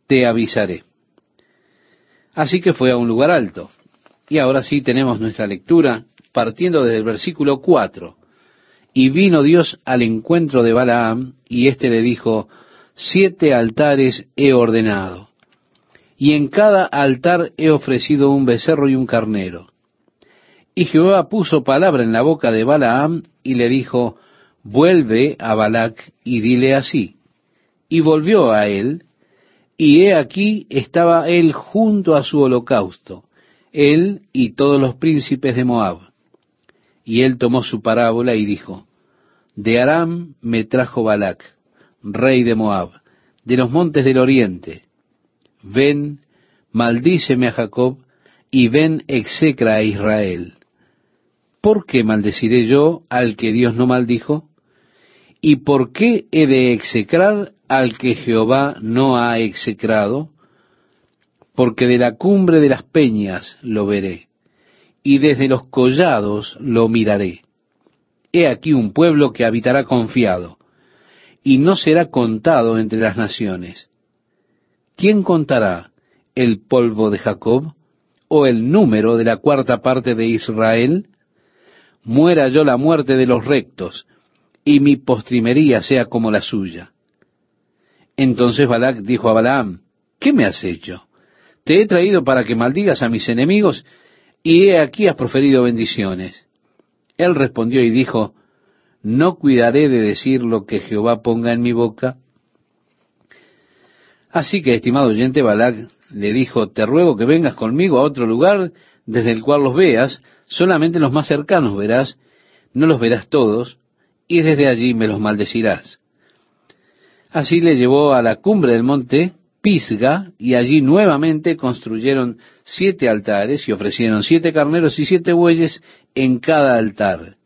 te avisaré. Así que fue a un lugar alto. Y ahora sí tenemos nuestra lectura partiendo desde el versículo 4. Y vino Dios al encuentro de Balaam, y éste le dijo, siete altares he ordenado, y en cada altar he ofrecido un becerro y un carnero. Y Jehová puso palabra en la boca de Balaam, y le dijo, vuelve a Balac y dile así. Y volvió a él, y he aquí estaba él junto a su holocausto, él y todos los príncipes de Moab. Y él tomó su parábola y dijo, De Aram me trajo Balac, rey de Moab, de los montes del oriente. Ven, maldíceme a Jacob, y ven, execra a Israel. ¿Por qué maldeciré yo al que Dios no maldijo? ¿Y por qué he de execrar al que Jehová no ha execrado? Porque de la cumbre de las peñas lo veré y desde los collados lo miraré. He aquí un pueblo que habitará confiado, y no será contado entre las naciones. ¿Quién contará el polvo de Jacob o el número de la cuarta parte de Israel? Muera yo la muerte de los rectos, y mi postrimería sea como la suya. Entonces Balac dijo a Balaam, ¿qué me has hecho? Te he traído para que maldigas a mis enemigos y he aquí has proferido bendiciones. Él respondió y dijo, ¿no cuidaré de decir lo que Jehová ponga en mi boca? Así que, estimado oyente, Balac le dijo, te ruego que vengas conmigo a otro lugar desde el cual los veas, solamente los más cercanos verás, no los verás todos, y desde allí me los maldecirás. Así le llevó a la cumbre del monte Pisga, y allí nuevamente construyeron siete altares y ofrecieron siete carneros y siete bueyes en cada altar.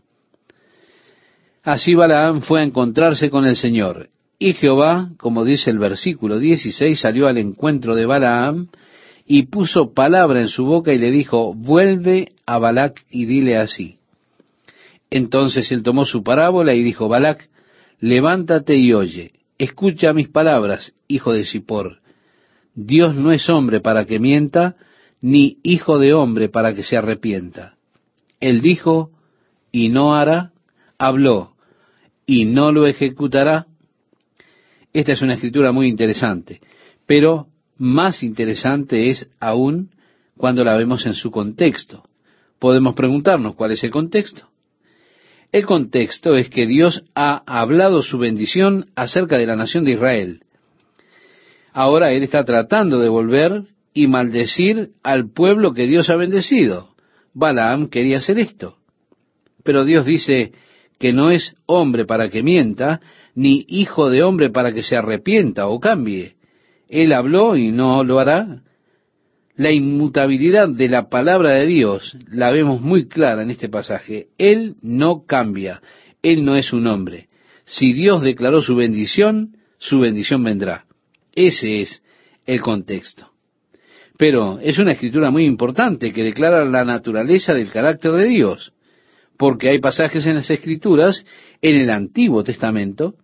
Así Balaam fue a encontrarse con el Señor, y Jehová, como dice el versículo 16, salió al encuentro de Balaam y puso palabra en su boca y le dijo, vuelve a Balac y dile así. Entonces él tomó su parábola y dijo, Balac, levántate y oye, escucha mis palabras, hijo de Sipor. Dios no es hombre para que mienta, ni hijo de hombre para que se arrepienta. Él dijo, y no hará, habló, y no lo ejecutará. Esta es una escritura muy interesante, pero más interesante es aún cuando la vemos en su contexto. Podemos preguntarnos cuál es el contexto. El contexto es que Dios ha hablado su bendición acerca de la nación de Israel. Ahora Él está tratando de volver y maldecir al pueblo que Dios ha bendecido. Balaam quería hacer esto. Pero Dios dice que no es hombre para que mienta, ni hijo de hombre para que se arrepienta o cambie. Él habló y no lo hará. La inmutabilidad de la palabra de Dios la vemos muy clara en este pasaje. Él no cambia. Él no es un hombre. Si Dios declaró su bendición, su bendición vendrá. Ese es el contexto. Pero es una escritura muy importante que declara la naturaleza del carácter de Dios, porque hay pasajes en las escrituras, en el Antiguo Testamento,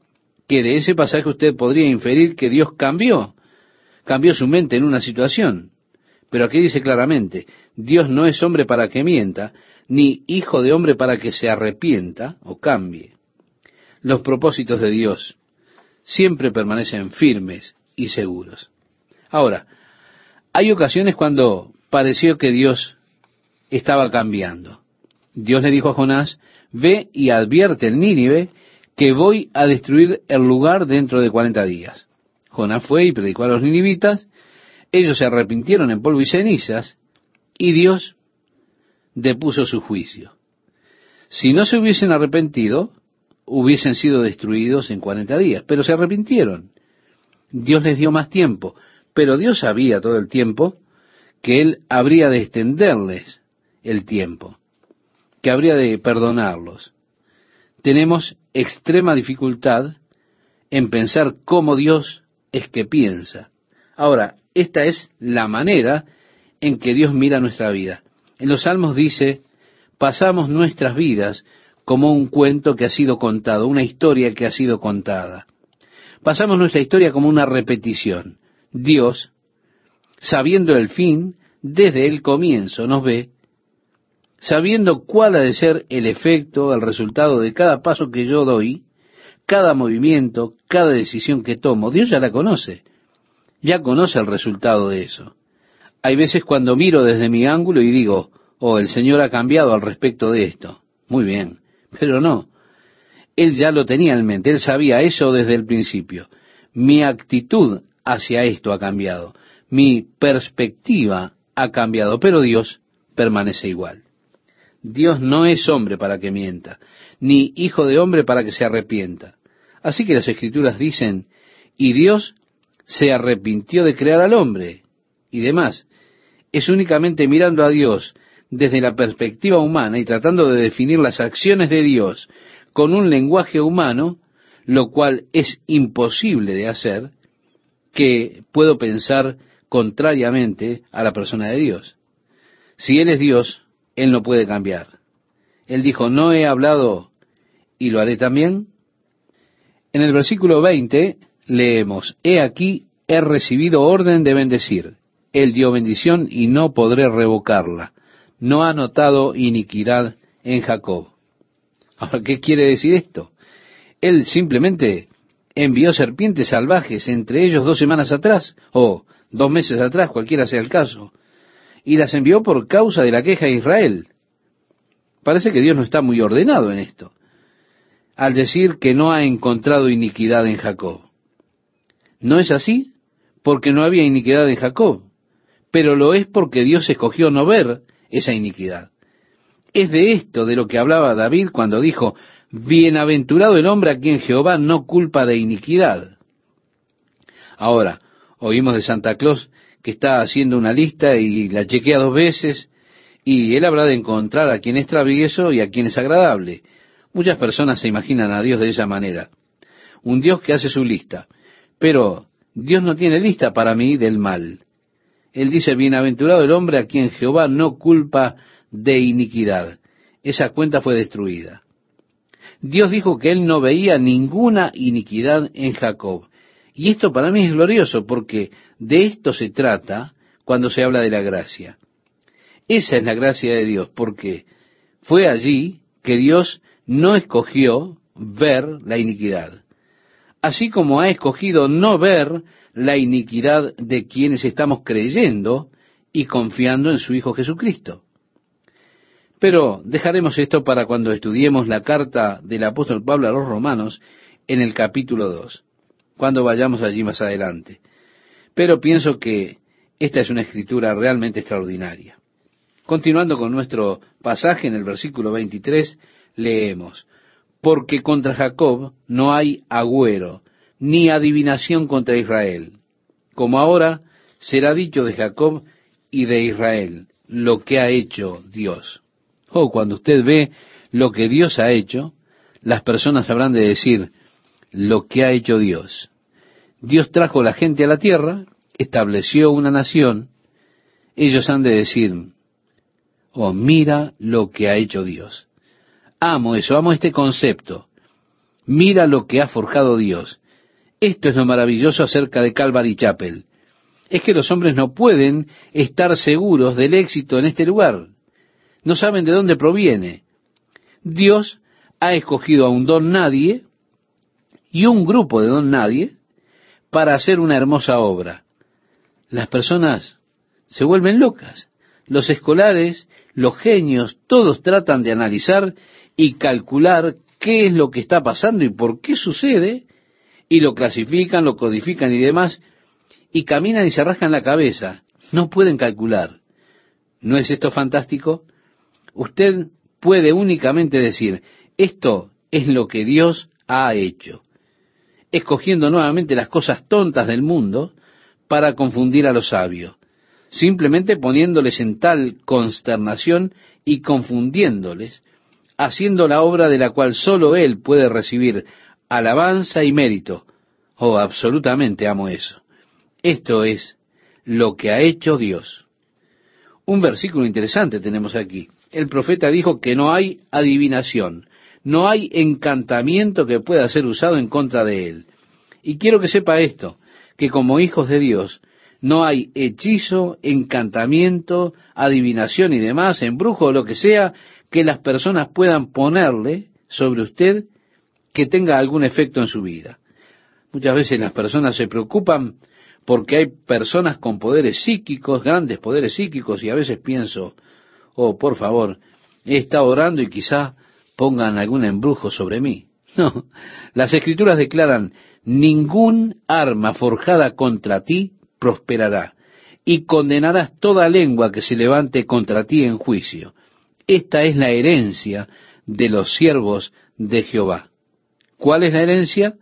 que de ese pasaje usted podría inferir que Dios cambió cambió su mente en una situación. Pero aquí dice claramente, Dios no es hombre para que mienta, ni hijo de hombre para que se arrepienta o cambie. Los propósitos de Dios siempre permanecen firmes y seguros. Ahora, hay ocasiones cuando pareció que Dios estaba cambiando. Dios le dijo a Jonás, ve y advierte el Nínive que voy a destruir el lugar dentro de cuarenta días. Jonás fue y predicó a los ninivitas, ellos se arrepintieron en polvo y cenizas, y Dios depuso su juicio. Si no se hubiesen arrepentido, hubiesen sido destruidos en cuarenta días, pero se arrepintieron. Dios les dio más tiempo, pero Dios sabía todo el tiempo que Él habría de extenderles el tiempo, que habría de perdonarlos. Tenemos extrema dificultad en pensar cómo Dios es que piensa. Ahora, esta es la manera en que Dios mira nuestra vida. En los Salmos dice, pasamos nuestras vidas como un cuento que ha sido contado, una historia que ha sido contada. Pasamos nuestra historia como una repetición. Dios, sabiendo el fin, desde el comienzo nos ve, sabiendo cuál ha de ser el efecto, el resultado de cada paso que yo doy, cada movimiento, cada decisión que tomo, Dios ya la conoce, ya conoce el resultado de eso. Hay veces cuando miro desde mi ángulo y digo, oh, el Señor ha cambiado al respecto de esto. Muy bien, pero no. Él ya lo tenía en mente, él sabía eso desde el principio. Mi actitud hacia esto ha cambiado, mi perspectiva ha cambiado, pero Dios permanece igual. Dios no es hombre para que mienta, ni hijo de hombre para que se arrepienta. Así que las escrituras dicen, y Dios se arrepintió de crear al hombre y demás. Es únicamente mirando a Dios desde la perspectiva humana y tratando de definir las acciones de Dios con un lenguaje humano, lo cual es imposible de hacer, que puedo pensar contrariamente a la persona de Dios. Si Él es Dios, Él no puede cambiar. Él dijo, no he hablado y lo haré también. En el versículo 20 leemos, He aquí, he recibido orden de bendecir. Él dio bendición y no podré revocarla. No ha notado iniquidad en Jacob. Ahora, ¿qué quiere decir esto? Él simplemente envió serpientes salvajes entre ellos dos semanas atrás, o dos meses atrás, cualquiera sea el caso, y las envió por causa de la queja de Israel. Parece que Dios no está muy ordenado en esto. al decir que no ha encontrado iniquidad en Jacob. ¿No es así? Porque no había iniquidad en Jacob, pero lo es porque Dios escogió no ver esa iniquidad. Es de esto de lo que hablaba David cuando dijo, Bienaventurado el hombre a quien Jehová no culpa de iniquidad. Ahora, oímos de Santa Claus que está haciendo una lista y la chequea dos veces, y él habrá de encontrar a quien es travieso y a quien es agradable. Muchas personas se imaginan a Dios de esa manera. Un Dios que hace su lista. Pero Dios no tiene lista para mí del mal. Él dice, bienaventurado el hombre a quien Jehová no culpa de iniquidad. Esa cuenta fue destruida. Dios dijo que él no veía ninguna iniquidad en Jacob. Y esto para mí es glorioso porque de esto se trata cuando se habla de la gracia. Esa es la gracia de Dios porque fue allí que Dios no escogió ver la iniquidad, así como ha escogido no ver la iniquidad de quienes estamos creyendo y confiando en su Hijo Jesucristo. Pero dejaremos esto para cuando estudiemos la carta del apóstol Pablo a los romanos en el capítulo 2, cuando vayamos allí más adelante. Pero pienso que esta es una escritura realmente extraordinaria. Continuando con nuestro pasaje en el versículo 23, leemos, porque contra Jacob no hay agüero, ni adivinación contra Israel, como ahora será dicho de Jacob y de Israel, lo que ha hecho Dios. Oh, cuando usted ve lo que Dios ha hecho, las personas habrán de decir lo que ha hecho Dios. Dios trajo la gente a la tierra, estableció una nación, ellos han de decir, oh, mira lo que ha hecho Dios. Amo eso, amo este concepto. Mira lo que ha forjado Dios. Esto es lo maravilloso acerca de Calvary Chapel. Es que los hombres no pueden estar seguros del éxito en este lugar no saben de dónde proviene. Dios ha escogido a un don nadie y un grupo de don nadie para hacer una hermosa obra. Las personas se vuelven locas. Los escolares, los genios, todos tratan de analizar y calcular qué es lo que está pasando y por qué sucede, y lo clasifican, lo codifican y demás, y caminan y se rascan la cabeza. No pueden calcular. ¿No es esto fantástico? Usted puede únicamente decir, esto es lo que Dios ha hecho, escogiendo nuevamente las cosas tontas del mundo para confundir a los sabios, simplemente poniéndoles en tal consternación y confundiéndoles, haciendo la obra de la cual sólo Él puede recibir alabanza y mérito. Oh, absolutamente amo eso. Esto es lo que ha hecho Dios. Un versículo interesante tenemos aquí el profeta dijo que no hay adivinación, no hay encantamiento que pueda ser usado en contra de él. Y quiero que sepa esto, que como hijos de Dios no hay hechizo, encantamiento, adivinación y demás, embrujo o lo que sea que las personas puedan ponerle sobre usted que tenga algún efecto en su vida. Muchas veces las personas se preocupan porque hay personas con poderes psíquicos, grandes poderes psíquicos, y a veces pienso, oh, por favor, he estado orando y quizá pongan algún embrujo sobre mí. No, las escrituras declaran, ningún arma forjada contra ti prosperará, y condenarás toda lengua que se levante contra ti en juicio. Esta es la herencia de los siervos de Jehová. ¿Cuál es la herencia?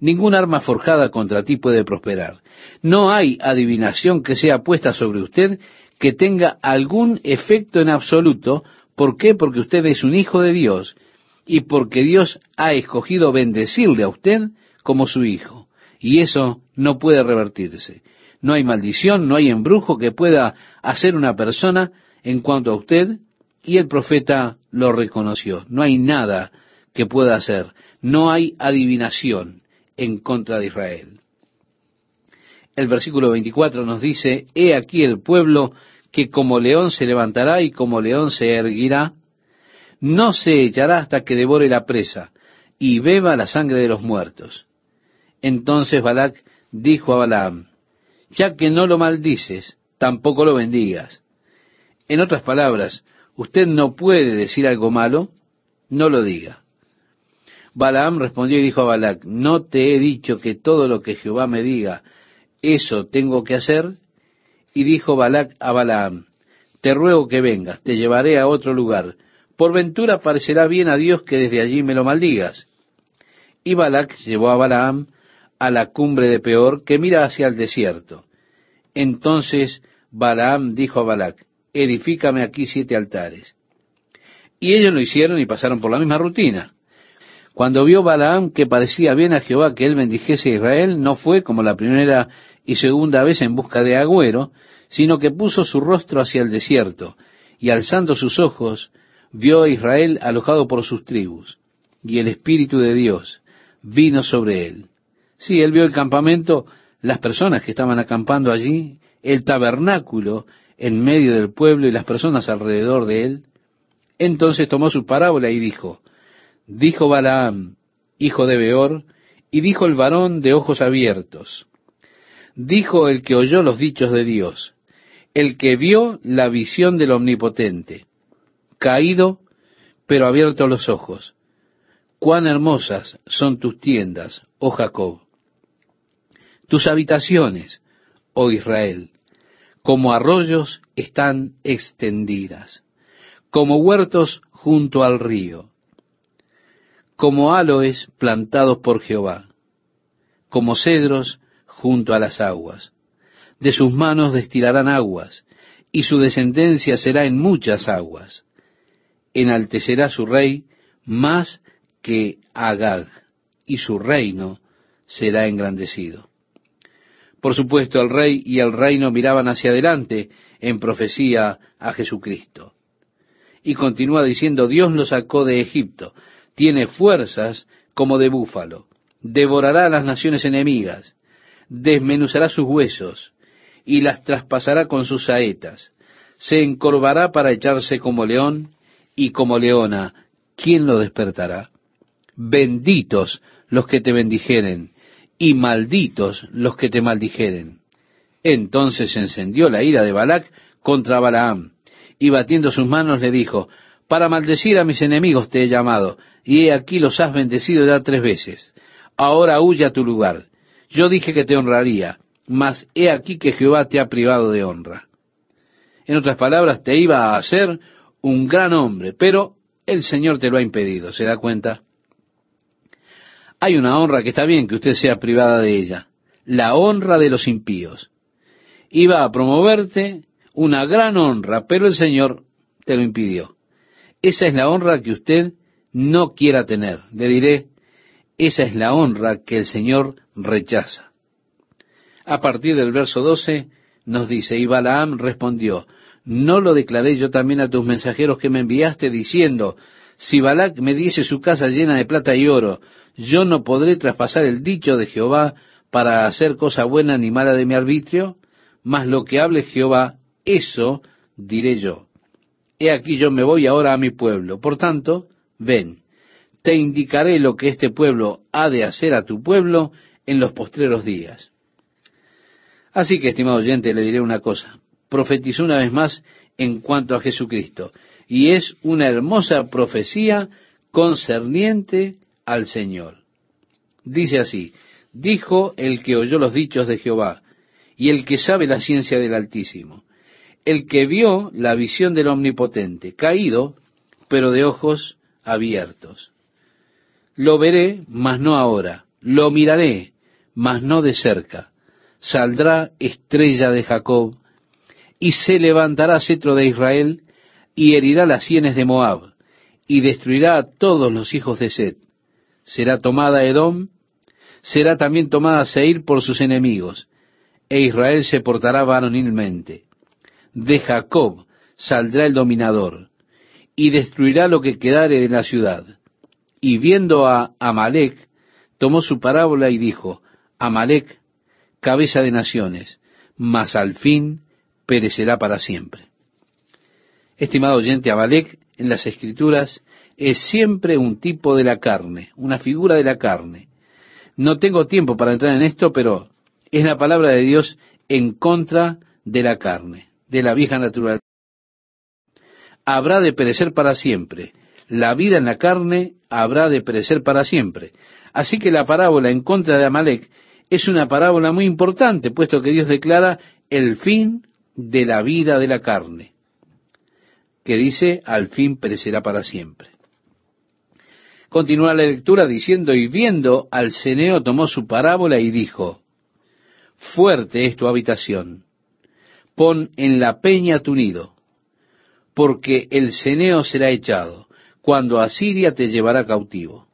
Ningún arma forjada contra ti puede prosperar. No hay adivinación que sea puesta sobre usted que tenga algún efecto en absoluto. ¿Por qué? Porque usted es un hijo de Dios y porque Dios ha escogido bendecirle a usted como su hijo. Y eso no puede revertirse. No hay maldición, no hay embrujo que pueda hacer una persona en cuanto a usted y el profeta lo reconoció. No hay nada que pueda hacer. No hay adivinación en contra de Israel. El versículo 24 nos dice, He aquí el pueblo que como león se levantará y como león se erguirá, no se echará hasta que devore la presa y beba la sangre de los muertos. Entonces Balac dijo a Balaam, ya que no lo maldices, tampoco lo bendigas. En otras palabras, usted no puede decir algo malo, no lo diga. Balaam respondió y dijo a Balac, ¿no te he dicho que todo lo que Jehová me diga, eso tengo que hacer? Y dijo Balac a Balaam, te ruego que vengas, te llevaré a otro lugar. Por ventura parecerá bien a Dios que desde allí me lo maldigas. Y Balac llevó a Balaam a la cumbre de Peor, que mira hacia el desierto. Entonces Balaam dijo a Balac, edifícame aquí siete altares. Y ellos lo hicieron y pasaron por la misma rutina. Cuando vio Balaam que parecía bien a Jehová que él bendijese a Israel, no fue como la primera y segunda vez en busca de agüero, sino que puso su rostro hacia el desierto, y alzando sus ojos, vio a Israel alojado por sus tribus, y el Espíritu de Dios vino sobre él. Sí, él vio el campamento, las personas que estaban acampando allí, el tabernáculo en medio del pueblo y las personas alrededor de él. Entonces tomó su parábola y dijo, dijo Balaam, hijo de Beor, y dijo el varón de ojos abiertos, dijo el que oyó los dichos de Dios, el que vio la visión del Omnipotente, caído, pero abierto los ojos. Cuán hermosas son tus tiendas, oh Jacob. Tus habitaciones, oh Israel, como arroyos están extendidas, como huertos junto al río, como aloes plantados por Jehová, como cedros junto a las aguas de sus manos destilarán aguas, y su descendencia será en muchas aguas. Enaltecerá su rey más que Agag, y su reino será engrandecido. Por supuesto, el rey y el reino miraban hacia adelante en profecía a Jesucristo. Y continúa diciendo, Dios lo sacó de Egipto, tiene fuerzas como de búfalo, devorará a las naciones enemigas, desmenuzará sus huesos, y las traspasará con sus saetas. Se encorvará para echarse como león y como leona. ¿Quién lo despertará? Benditos los que te bendijeren y malditos los que te maldijeren. Entonces encendió la ira de Balac contra Balaam y batiendo sus manos le dijo, para maldecir a mis enemigos te he llamado, y he aquí los has bendecido ya tres veces. Ahora huye a tu lugar. Yo dije que te honraría, mas he aquí que Jehová te ha privado de honra. En otras palabras, te iba a hacer un gran hombre, pero el Señor te lo ha impedido, ¿se da cuenta? Hay una honra que está bien que usted sea privada de ella, la honra de los impíos. Iba a promoverte una gran honra, pero el Señor te lo impidió. Esa es la honra que usted no quiera tener. Le diré, esa es la honra que el Señor rechaza a partir del verso 12, nos dice, y Balaam respondió, ¿no lo declaré yo también a tus mensajeros que me enviaste diciendo, si Balac me diese su casa llena de plata y oro, yo no podré traspasar el dicho de Jehová para hacer cosa buena ni mala de mi arbitrio? Mas lo que hable Jehová, eso diré yo. He aquí yo me voy ahora a mi pueblo. Por tanto, ven, te indicaré lo que este pueblo ha de hacer a tu pueblo en los postreros días. Así que, estimado oyente, le diré una cosa. Profetizó una vez más en cuanto a Jesucristo. Y es una hermosa profecía concerniente al Señor. Dice así, dijo el que oyó los dichos de Jehová y el que sabe la ciencia del Altísimo, el que vio la visión del Omnipotente, caído, pero de ojos abiertos. Lo veré, mas no ahora, lo miraré, mas no de cerca saldrá estrella de Jacob, y se levantará cetro de Israel, y herirá las sienes de Moab, y destruirá a todos los hijos de Set. Será tomada Edom, será también tomada Seir por sus enemigos, e Israel se portará varonilmente. De Jacob saldrá el dominador, y destruirá lo que quedare de la ciudad. Y viendo a Amalek, tomó su parábola y dijo, Amalek cabeza de naciones, mas al fin perecerá para siempre. Estimado oyente, Amalek en las escrituras es siempre un tipo de la carne, una figura de la carne. No tengo tiempo para entrar en esto, pero es la palabra de Dios en contra de la carne, de la vieja naturaleza. Habrá de perecer para siempre. La vida en la carne habrá de perecer para siempre. Así que la parábola en contra de Amalek es una parábola muy importante, puesto que Dios declara el fin de la vida de la carne, que dice al fin perecerá para siempre. Continúa la lectura diciendo, y viendo al ceneo tomó su parábola y dijo, fuerte es tu habitación, pon en la peña tu nido, porque el ceneo será echado, cuando Asiria te llevará cautivo.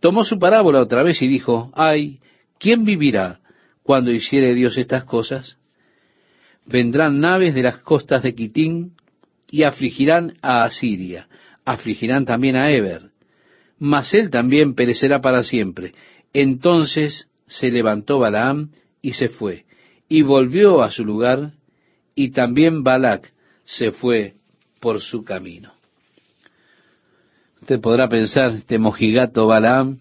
Tomó su parábola otra vez y dijo, ay, ¿quién vivirá cuando hiciere Dios estas cosas? Vendrán naves de las costas de Quitín y afligirán a Asiria, afligirán también a Eber, mas él también perecerá para siempre. Entonces se levantó Balaam y se fue, y volvió a su lugar, y también Balac se fue por su camino. Usted podrá pensar, este mojigato Balaam,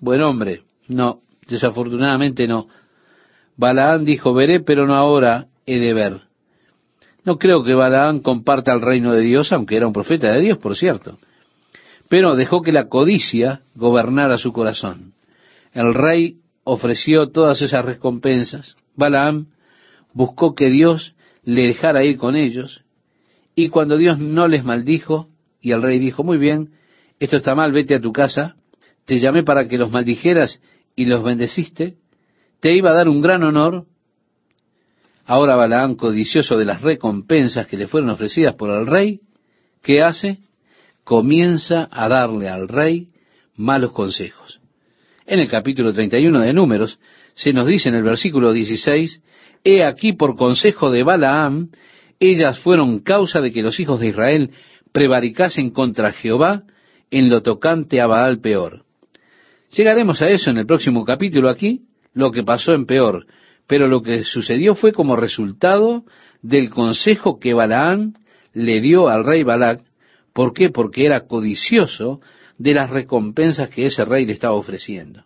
buen hombre. No, desafortunadamente no. Balaam dijo, veré, pero no ahora he de ver. No creo que Balaam comparta el reino de Dios, aunque era un profeta de Dios, por cierto pero dejó que la codicia gobernara su corazón. El rey ofreció todas esas recompensas. Balaam buscó que Dios le dejara ir con ellos, y cuando Dios no les maldijo, y el rey dijo, muy bien, esto está mal, vete a tu casa, te llamé para que los maldijeras y los bendeciste, te iba a dar un gran honor. Ahora Balaam, codicioso de las recompensas que le fueron ofrecidas por el rey, ¿qué hace? comienza a darle al rey malos consejos. En el capítulo 31 de Números se nos dice en el versículo 16, He aquí por consejo de Balaam, ellas fueron causa de que los hijos de Israel prevaricasen contra Jehová en lo tocante a Baal peor. Llegaremos a eso en el próximo capítulo aquí, lo que pasó en peor, pero lo que sucedió fue como resultado del consejo que Balaam le dio al rey Balac ¿Por qué? Porque era codicioso de las recompensas que ese rey le estaba ofreciendo.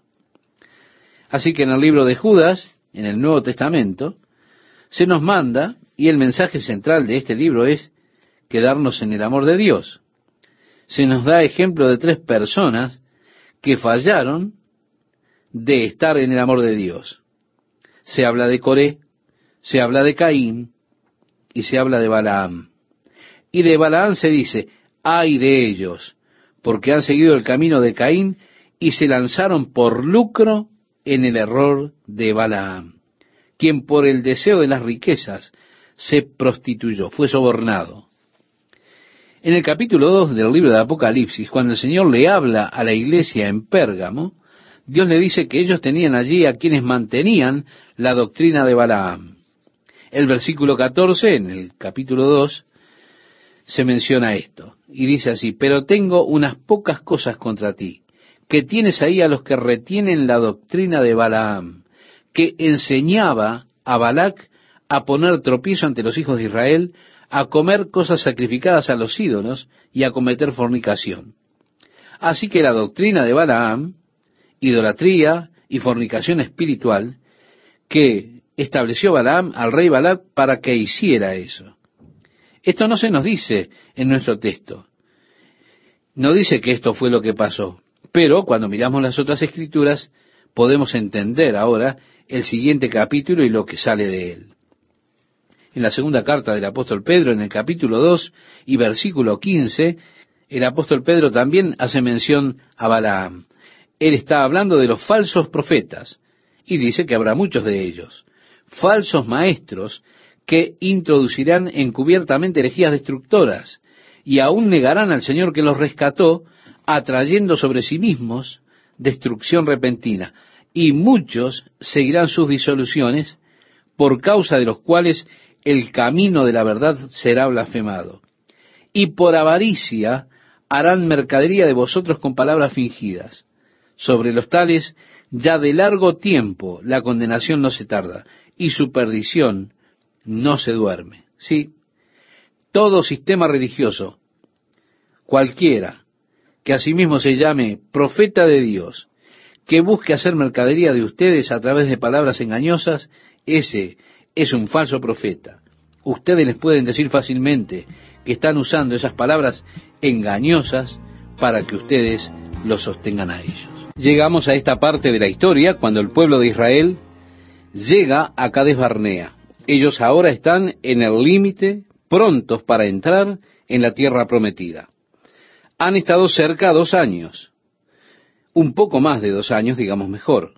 Así que en el libro de Judas, en el Nuevo Testamento, se nos manda, y el mensaje central de este libro es quedarnos en el amor de Dios. Se nos da ejemplo de tres personas que fallaron de estar en el amor de Dios. Se habla de Coré, se habla de Caín y se habla de Balaam. Y de Balaam se dice, ay de ellos, porque han seguido el camino de Caín y se lanzaron por lucro en el error de Balaam, quien por el deseo de las riquezas se prostituyó, fue sobornado. En el capítulo 2 del libro de Apocalipsis, cuando el Señor le habla a la iglesia en Pérgamo, Dios le dice que ellos tenían allí a quienes mantenían la doctrina de Balaam. El versículo 14, en el capítulo 2, se menciona esto. Y dice así, pero tengo unas pocas cosas contra ti, que tienes ahí a los que retienen la doctrina de Balaam, que enseñaba a Balac a poner tropiezo ante los hijos de Israel, a comer cosas sacrificadas a los ídolos y a cometer fornicación. Así que la doctrina de Balaam, idolatría y fornicación espiritual, que estableció Balaam al rey Balac para que hiciera eso. Esto no se nos dice en nuestro texto. No dice que esto fue lo que pasó. Pero cuando miramos las otras escrituras, podemos entender ahora el siguiente capítulo y lo que sale de él. En la segunda carta del apóstol Pedro, en el capítulo 2 y versículo 15, el apóstol Pedro también hace mención a Balaam. Él está hablando de los falsos profetas y dice que habrá muchos de ellos, falsos maestros que introducirán encubiertamente herejías destructoras y aún negarán al Señor que los rescató, atrayendo sobre sí mismos destrucción repentina. Y muchos seguirán sus disoluciones, por causa de los cuales el camino de la verdad será blasfemado. Y por avaricia harán mercadería de vosotros con palabras fingidas. Sobre los tales ya de largo tiempo la condenación no se tarda, y su perdición no se duerme. Sí, todo sistema religioso, cualquiera, que asimismo se llame profeta de Dios, que busque hacer mercadería de ustedes a través de palabras engañosas, ese es un falso profeta. Ustedes les pueden decir fácilmente que están usando esas palabras engañosas para que ustedes los sostengan a ellos. Llegamos a esta parte de la historia cuando el pueblo de Israel llega a Cades Barnea. Ellos ahora están en el límite, prontos para entrar en la tierra prometida. Han estado cerca dos años, un poco más de dos años, digamos mejor,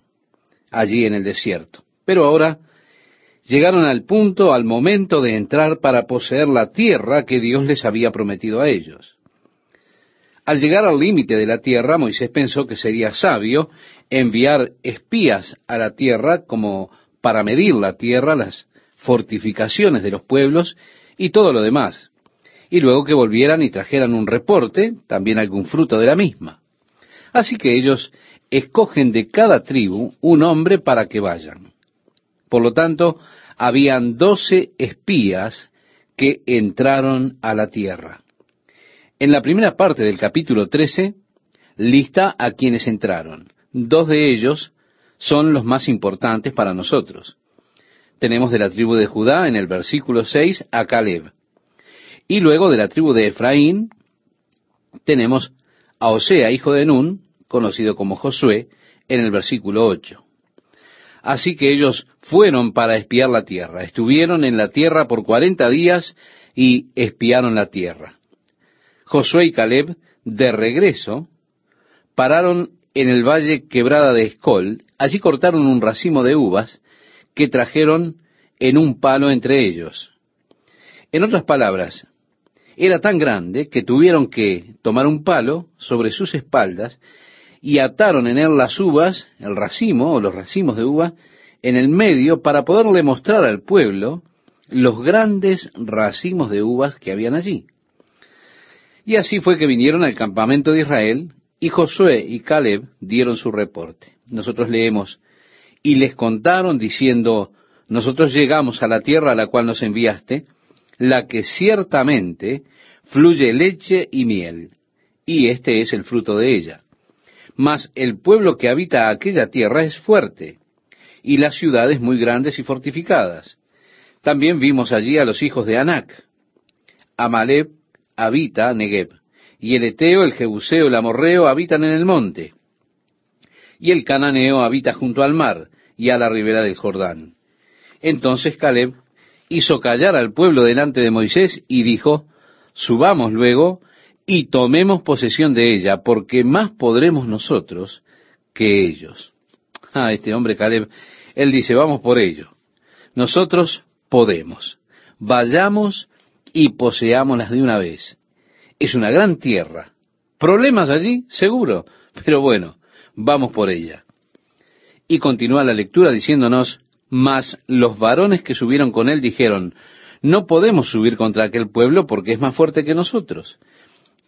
allí en el desierto. Pero ahora llegaron al punto, al momento de entrar para poseer la tierra que Dios les había prometido a ellos. Al llegar al límite de la tierra, Moisés pensó que sería sabio enviar espías a la tierra como para medir la tierra, las fortificaciones de los pueblos y todo lo demás, y luego que volvieran y trajeran un reporte, también algún fruto de la misma. Así que ellos escogen de cada tribu un hombre para que vayan. Por lo tanto, habían doce espías que entraron a la tierra. En la primera parte del capítulo 13, lista a quienes entraron. Dos de ellos son los más importantes para nosotros. Tenemos de la tribu de Judá en el versículo 6 a Caleb. Y luego de la tribu de Efraín tenemos a Osea, hijo de Nun, conocido como Josué, en el versículo 8. Así que ellos fueron para espiar la tierra. Estuvieron en la tierra por cuarenta días y espiaron la tierra. Josué y Caleb, de regreso, pararon en el valle quebrada de Escol. Allí cortaron un racimo de uvas que trajeron en un palo entre ellos. En otras palabras, era tan grande que tuvieron que tomar un palo sobre sus espaldas y ataron en él las uvas, el racimo o los racimos de uva, en el medio para poderle mostrar al pueblo los grandes racimos de uvas que habían allí. Y así fue que vinieron al campamento de Israel y Josué y Caleb dieron su reporte. Nosotros leemos, y les contaron diciendo, nosotros llegamos a la tierra a la cual nos enviaste, la que ciertamente fluye leche y miel, y este es el fruto de ella. Mas el pueblo que habita aquella tierra es fuerte, y las ciudades muy grandes y fortificadas. También vimos allí a los hijos de Anac. Amaleb habita Negev, y el Eteo, el Jebuseo, el Amorreo habitan en el monte, y el Cananeo habita junto al mar y a la ribera del Jordán. Entonces Caleb hizo callar al pueblo delante de Moisés y dijo, Subamos luego y tomemos posesión de ella, porque más podremos nosotros que ellos. Ah, este hombre Caleb, él dice, vamos por ello. Nosotros podemos. Vayamos y poseámoslas de una vez. Es una gran tierra. ¿Problemas allí? Seguro. Pero bueno, vamos por ella. Y continúa la lectura diciéndonos, mas los varones que subieron con él dijeron, no podemos subir contra aquel pueblo porque es más fuerte que nosotros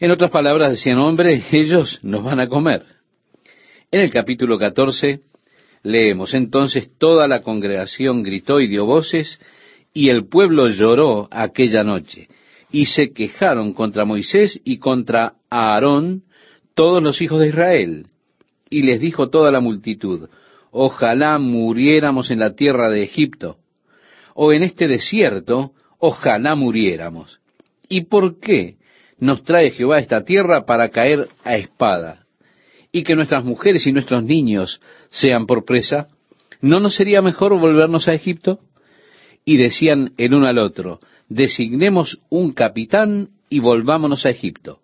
En otras palabras, decían, hombre, ellos nos van a comer. En el capítulo 14 leemos, entonces toda la congregación gritó y dio voces, y el pueblo lloró aquella noche, y se quejaron contra Moisés y contra Aarón todos los hijos de Israel. Y les dijo toda la multitud, ojalá muriéramos en la tierra de Egipto, o en este desierto, ojalá muriéramos. ¿Y por qué? Nos trae Jehová a esta tierra para caer a espada, y que nuestras mujeres y nuestros niños sean por presa, ¿no nos sería mejor volvernos a Egipto? Y decían el uno al otro, designemos un capitán y volvámonos a Egipto.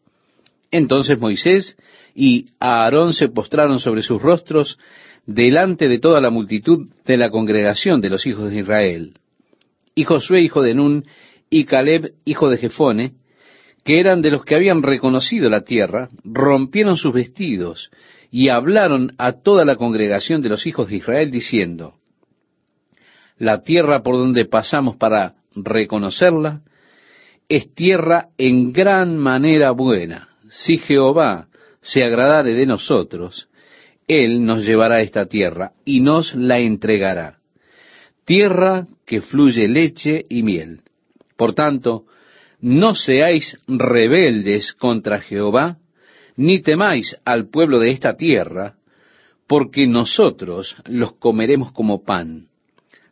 Entonces Moisés y Aarón se postraron sobre sus rostros delante de toda la multitud de la congregación de los hijos de Israel. Y Josué, hijo de Nun, y Caleb, hijo de Jefone, que eran de los que habían reconocido la tierra, rompieron sus vestidos y hablaron a toda la congregación de los hijos de Israel diciendo, la tierra por donde pasamos para reconocerla es tierra en gran manera buena, si Jehová se agradare de nosotros, Él nos llevará a esta tierra y nos la entregará. Tierra que fluye leche y miel. Por tanto, no seáis rebeldes contra Jehová, ni temáis al pueblo de esta tierra, porque nosotros los comeremos como pan.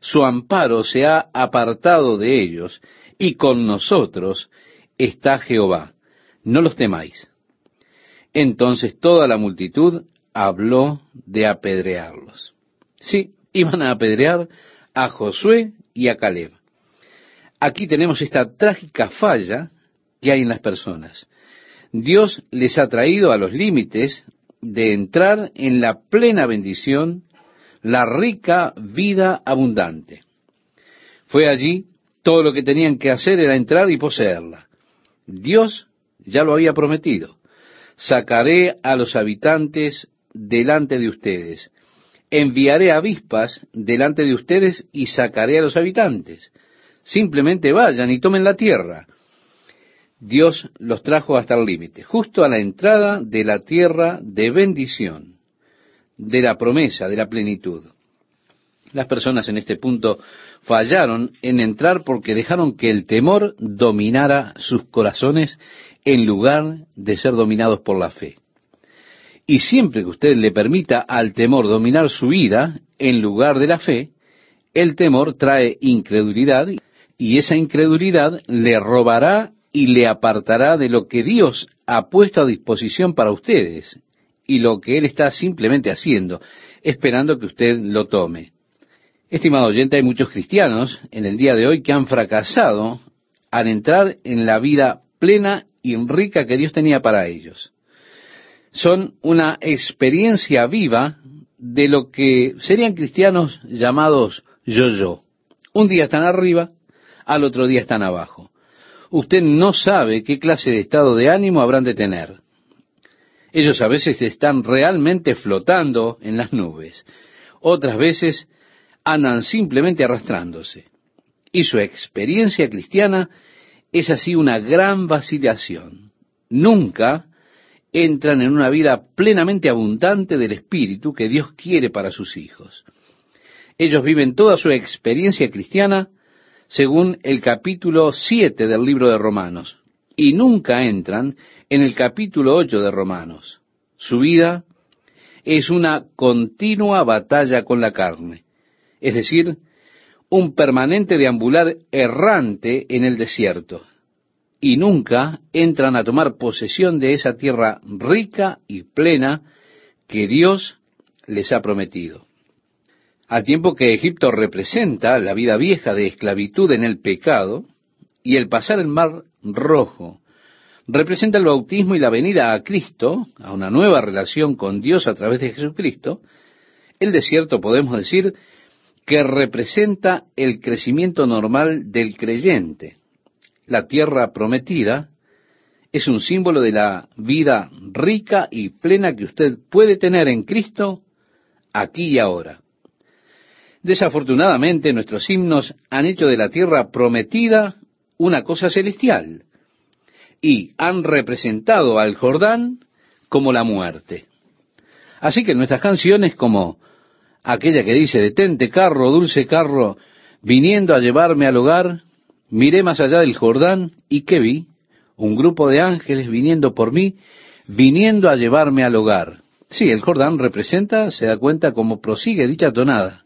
Su amparo se ha apartado de ellos, y con nosotros está Jehová. No los temáis. Entonces toda la multitud habló de apedrearlos. Sí, iban a apedrear a Josué y a Caleb. Aquí tenemos esta trágica falla que hay en las personas. Dios les ha traído a los límites de entrar en la plena bendición, la rica vida abundante. Fue allí, todo lo que tenían que hacer era entrar y poseerla. Dios ya lo había prometido. Sacaré a los habitantes delante de ustedes. Enviaré avispas delante de ustedes y sacaré a los habitantes. Simplemente vayan y tomen la tierra. Dios los trajo hasta el límite, justo a la entrada de la tierra de bendición, de la promesa, de la plenitud. Las personas en este punto fallaron en entrar porque dejaron que el temor dominara sus corazones en lugar de ser dominados por la fe. Y siempre que usted le permita al temor dominar su vida en lugar de la fe, el temor trae incredulidad y esa incredulidad le robará y le apartará de lo que Dios ha puesto a disposición para ustedes y lo que Él está simplemente haciendo, esperando que usted lo tome. Estimado oyente, hay muchos cristianos en el día de hoy que han fracasado al entrar en la vida plena y rica que Dios tenía para ellos. Son una experiencia viva de lo que serían cristianos llamados yo-yo. Un día están arriba, al otro día están abajo usted no sabe qué clase de estado de ánimo habrán de tener. Ellos a veces están realmente flotando en las nubes, otras veces andan simplemente arrastrándose. Y su experiencia cristiana es así una gran vacilación. Nunca entran en una vida plenamente abundante del Espíritu que Dios quiere para sus hijos. Ellos viven toda su experiencia cristiana según el capítulo 7 del libro de Romanos, y nunca entran en el capítulo 8 de Romanos. Su vida es una continua batalla con la carne, es decir, un permanente deambular errante en el desierto, y nunca entran a tomar posesión de esa tierra rica y plena que Dios les ha prometido. Al tiempo que Egipto representa la vida vieja de esclavitud en el pecado, y el pasar el mar rojo representa el bautismo y la venida a Cristo, a una nueva relación con Dios a través de Jesucristo, el desierto podemos decir que representa el crecimiento normal del creyente. La tierra prometida es un símbolo de la vida rica y plena que usted puede tener en Cristo aquí y ahora. Desafortunadamente nuestros himnos han hecho de la tierra prometida una cosa celestial y han representado al Jordán como la muerte. Así que nuestras canciones como aquella que dice, detente carro, dulce carro, viniendo a llevarme al hogar, miré más allá del Jordán y ¿qué vi? Un grupo de ángeles viniendo por mí, viniendo a llevarme al hogar. Sí, el Jordán representa, se da cuenta cómo prosigue dicha tonada.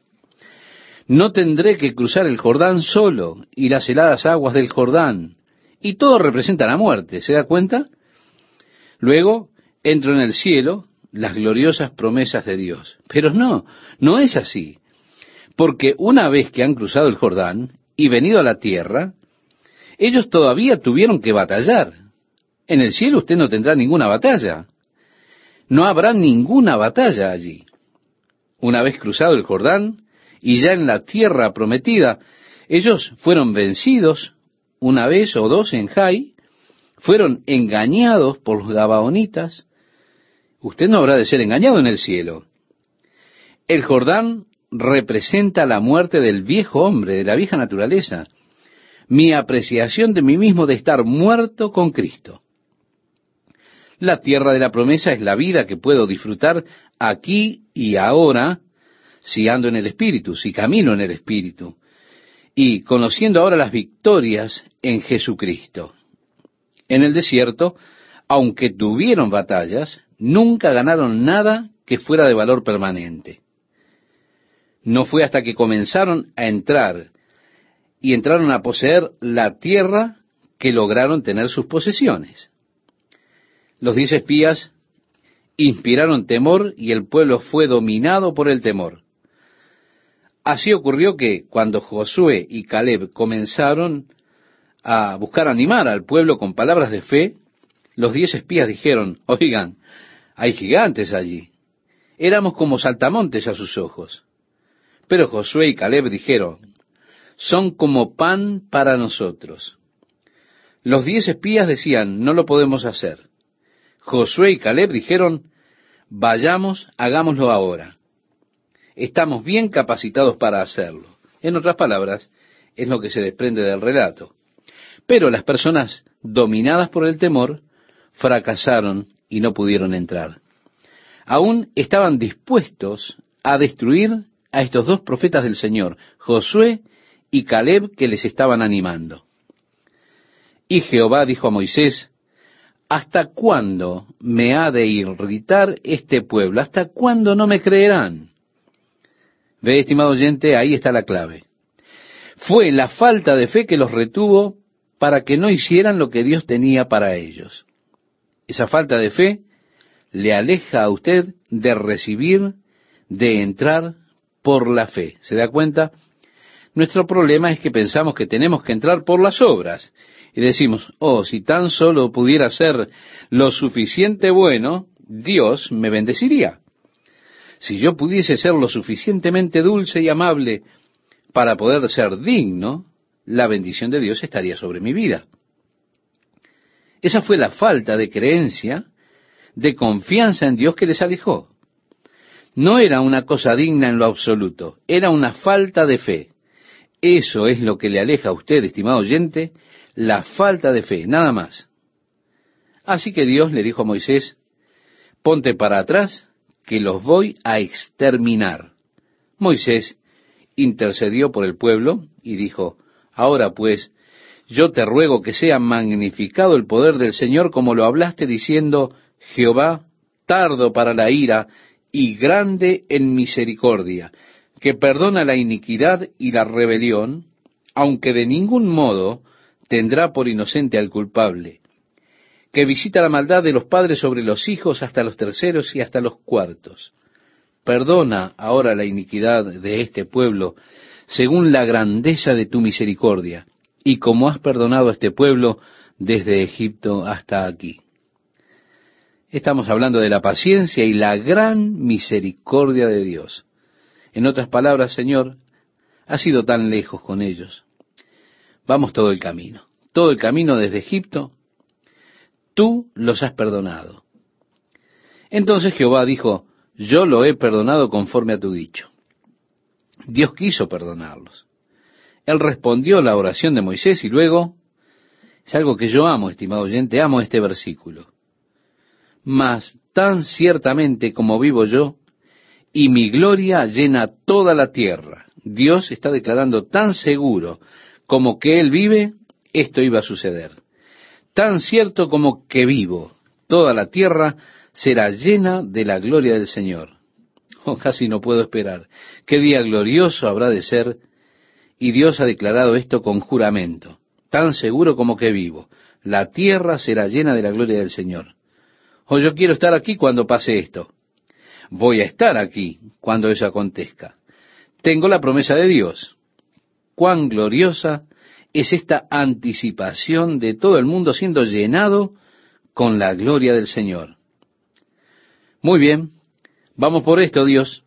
No tendré que cruzar el Jordán solo y las heladas aguas del Jordán. Y todo representa la muerte, ¿se da cuenta? Luego entro en el cielo, las gloriosas promesas de Dios. Pero no, no es así. Porque una vez que han cruzado el Jordán y venido a la tierra, ellos todavía tuvieron que batallar. En el cielo usted no tendrá ninguna batalla. No habrá ninguna batalla allí. Una vez cruzado el Jordán, y ya en la tierra prometida, ellos fueron vencidos una vez o dos en Jai, fueron engañados por los gabaonitas. Usted no habrá de ser engañado en el cielo. El Jordán representa la muerte del viejo hombre, de la vieja naturaleza, mi apreciación de mí mismo de estar muerto con Cristo. La tierra de la promesa es la vida que puedo disfrutar aquí y ahora si ando en el Espíritu, si camino en el Espíritu, y conociendo ahora las victorias en Jesucristo. En el desierto, aunque tuvieron batallas, nunca ganaron nada que fuera de valor permanente. No fue hasta que comenzaron a entrar y entraron a poseer la tierra que lograron tener sus posesiones. Los diez espías inspiraron temor y el pueblo fue dominado por el temor. Así ocurrió que cuando Josué y Caleb comenzaron a buscar animar al pueblo con palabras de fe, los diez espías dijeron, oigan, hay gigantes allí. Éramos como saltamontes a sus ojos. Pero Josué y Caleb dijeron, son como pan para nosotros. Los diez espías decían, no lo podemos hacer. Josué y Caleb dijeron, vayamos, hagámoslo ahora. Estamos bien capacitados para hacerlo. En otras palabras, es lo que se desprende del relato. Pero las personas dominadas por el temor fracasaron y no pudieron entrar. Aún estaban dispuestos a destruir a estos dos profetas del Señor, Josué y Caleb, que les estaban animando. Y Jehová dijo a Moisés, ¿Hasta cuándo me ha de irritar este pueblo? ¿Hasta cuándo no me creerán? Ve, estimado oyente, ahí está la clave. Fue la falta de fe que los retuvo para que no hicieran lo que Dios tenía para ellos. Esa falta de fe le aleja a usted de recibir, de entrar por la fe. ¿Se da cuenta? Nuestro problema es que pensamos que tenemos que entrar por las obras. Y decimos, oh, si tan solo pudiera ser lo suficiente bueno, Dios me bendeciría. Si yo pudiese ser lo suficientemente dulce y amable para poder ser digno, la bendición de Dios estaría sobre mi vida. Esa fue la falta de creencia, de confianza en Dios que les alejó. No era una cosa digna en lo absoluto, era una falta de fe. Eso es lo que le aleja a usted, estimado oyente, la falta de fe, nada más. Así que Dios le dijo a Moisés, ponte para atrás, que los voy a exterminar. Moisés intercedió por el pueblo y dijo, ahora pues, yo te ruego que sea magnificado el poder del Señor como lo hablaste diciendo, Jehová, tardo para la ira y grande en misericordia, que perdona la iniquidad y la rebelión, aunque de ningún modo tendrá por inocente al culpable, que visita la maldad de los padres sobre los hijos hasta los terceros y hasta los cuartos. Perdona ahora la iniquidad de este pueblo, según la grandeza de tu misericordia, y como has perdonado a este pueblo desde Egipto hasta aquí. Estamos hablando de la paciencia y la gran misericordia de Dios. En otras palabras, Señor, has sido tan lejos con ellos. Vamos todo el camino, todo el camino desde Egipto, tú los has perdonado. Entonces Jehová dijo, yo lo he perdonado conforme a tu dicho. Dios quiso perdonarlos. Él respondió la oración de Moisés y luego, es algo que yo amo, estimado oyente, amo este versículo. Mas tan ciertamente como vivo yo, y mi gloria llena toda la tierra. Dios está declarando tan seguro como que Él vive, esto iba a suceder. Tan cierto como que vivo, toda la tierra será llena de la gloria del Señor. Oh, casi no puedo esperar. Qué día glorioso habrá de ser. Y Dios ha declarado esto con juramento, tan seguro como que vivo. La tierra será llena de la gloria del Señor. Oh, yo quiero estar aquí cuando pase esto voy a estar aquí cuando eso acontezca. Tengo la promesa de Dios. Cuán gloriosa es esta anticipación de todo el mundo siendo llenado con la gloria del Señor. Muy bien, vamos por esto, Dios.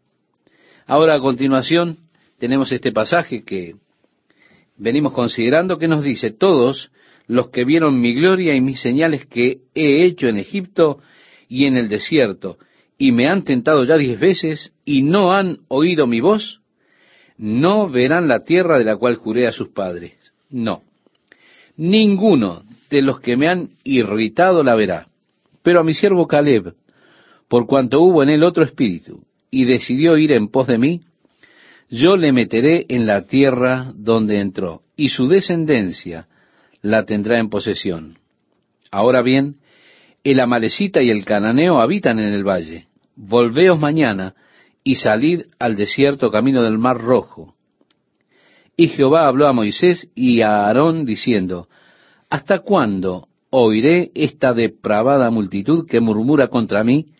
Ahora a continuación tenemos este pasaje que venimos considerando que nos dice, todos los que vieron mi gloria y mis señales que he hecho en Egipto y en el desierto, y me han tentado ya diez veces y no han oído mi voz, no verán la tierra de la cual juré a sus padres. No. Ninguno de los que me han irritado la verá. Pero a mi siervo Caleb, por cuanto hubo en él otro espíritu, y decidió ir en pos de mí, yo le meteré en la tierra donde entró, y su descendencia la tendrá en posesión. Ahora bien, el amalecita y el cananeo habitan en el valle. Volveos mañana y salid al desierto camino del mar rojo. Y Jehová habló a Moisés y a Aarón diciendo, ¿Hasta cuándo oiré esta depravada multitud que murmura contra mí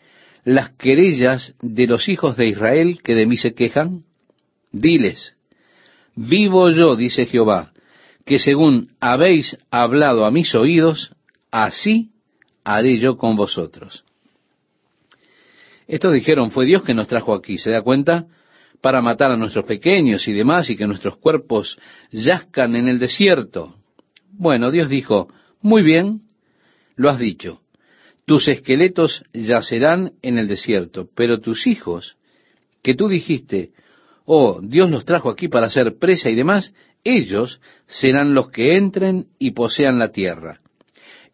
las querellas de los hijos de Israel que de mí se quejan? Diles, vivo yo, dice Jehová, que según habéis hablado a mis oídos, así haré yo con vosotros. Estos dijeron, fue Dios que nos trajo aquí, ¿se da cuenta? Para matar a nuestros pequeños y demás y que nuestros cuerpos yazcan en el desierto. Bueno, Dios dijo, muy bien, lo has dicho. Tus esqueletos yacerán en el desierto, pero tus hijos, que tú dijiste, oh, Dios los trajo aquí para hacer presa y demás, ellos serán los que entren y posean la tierra.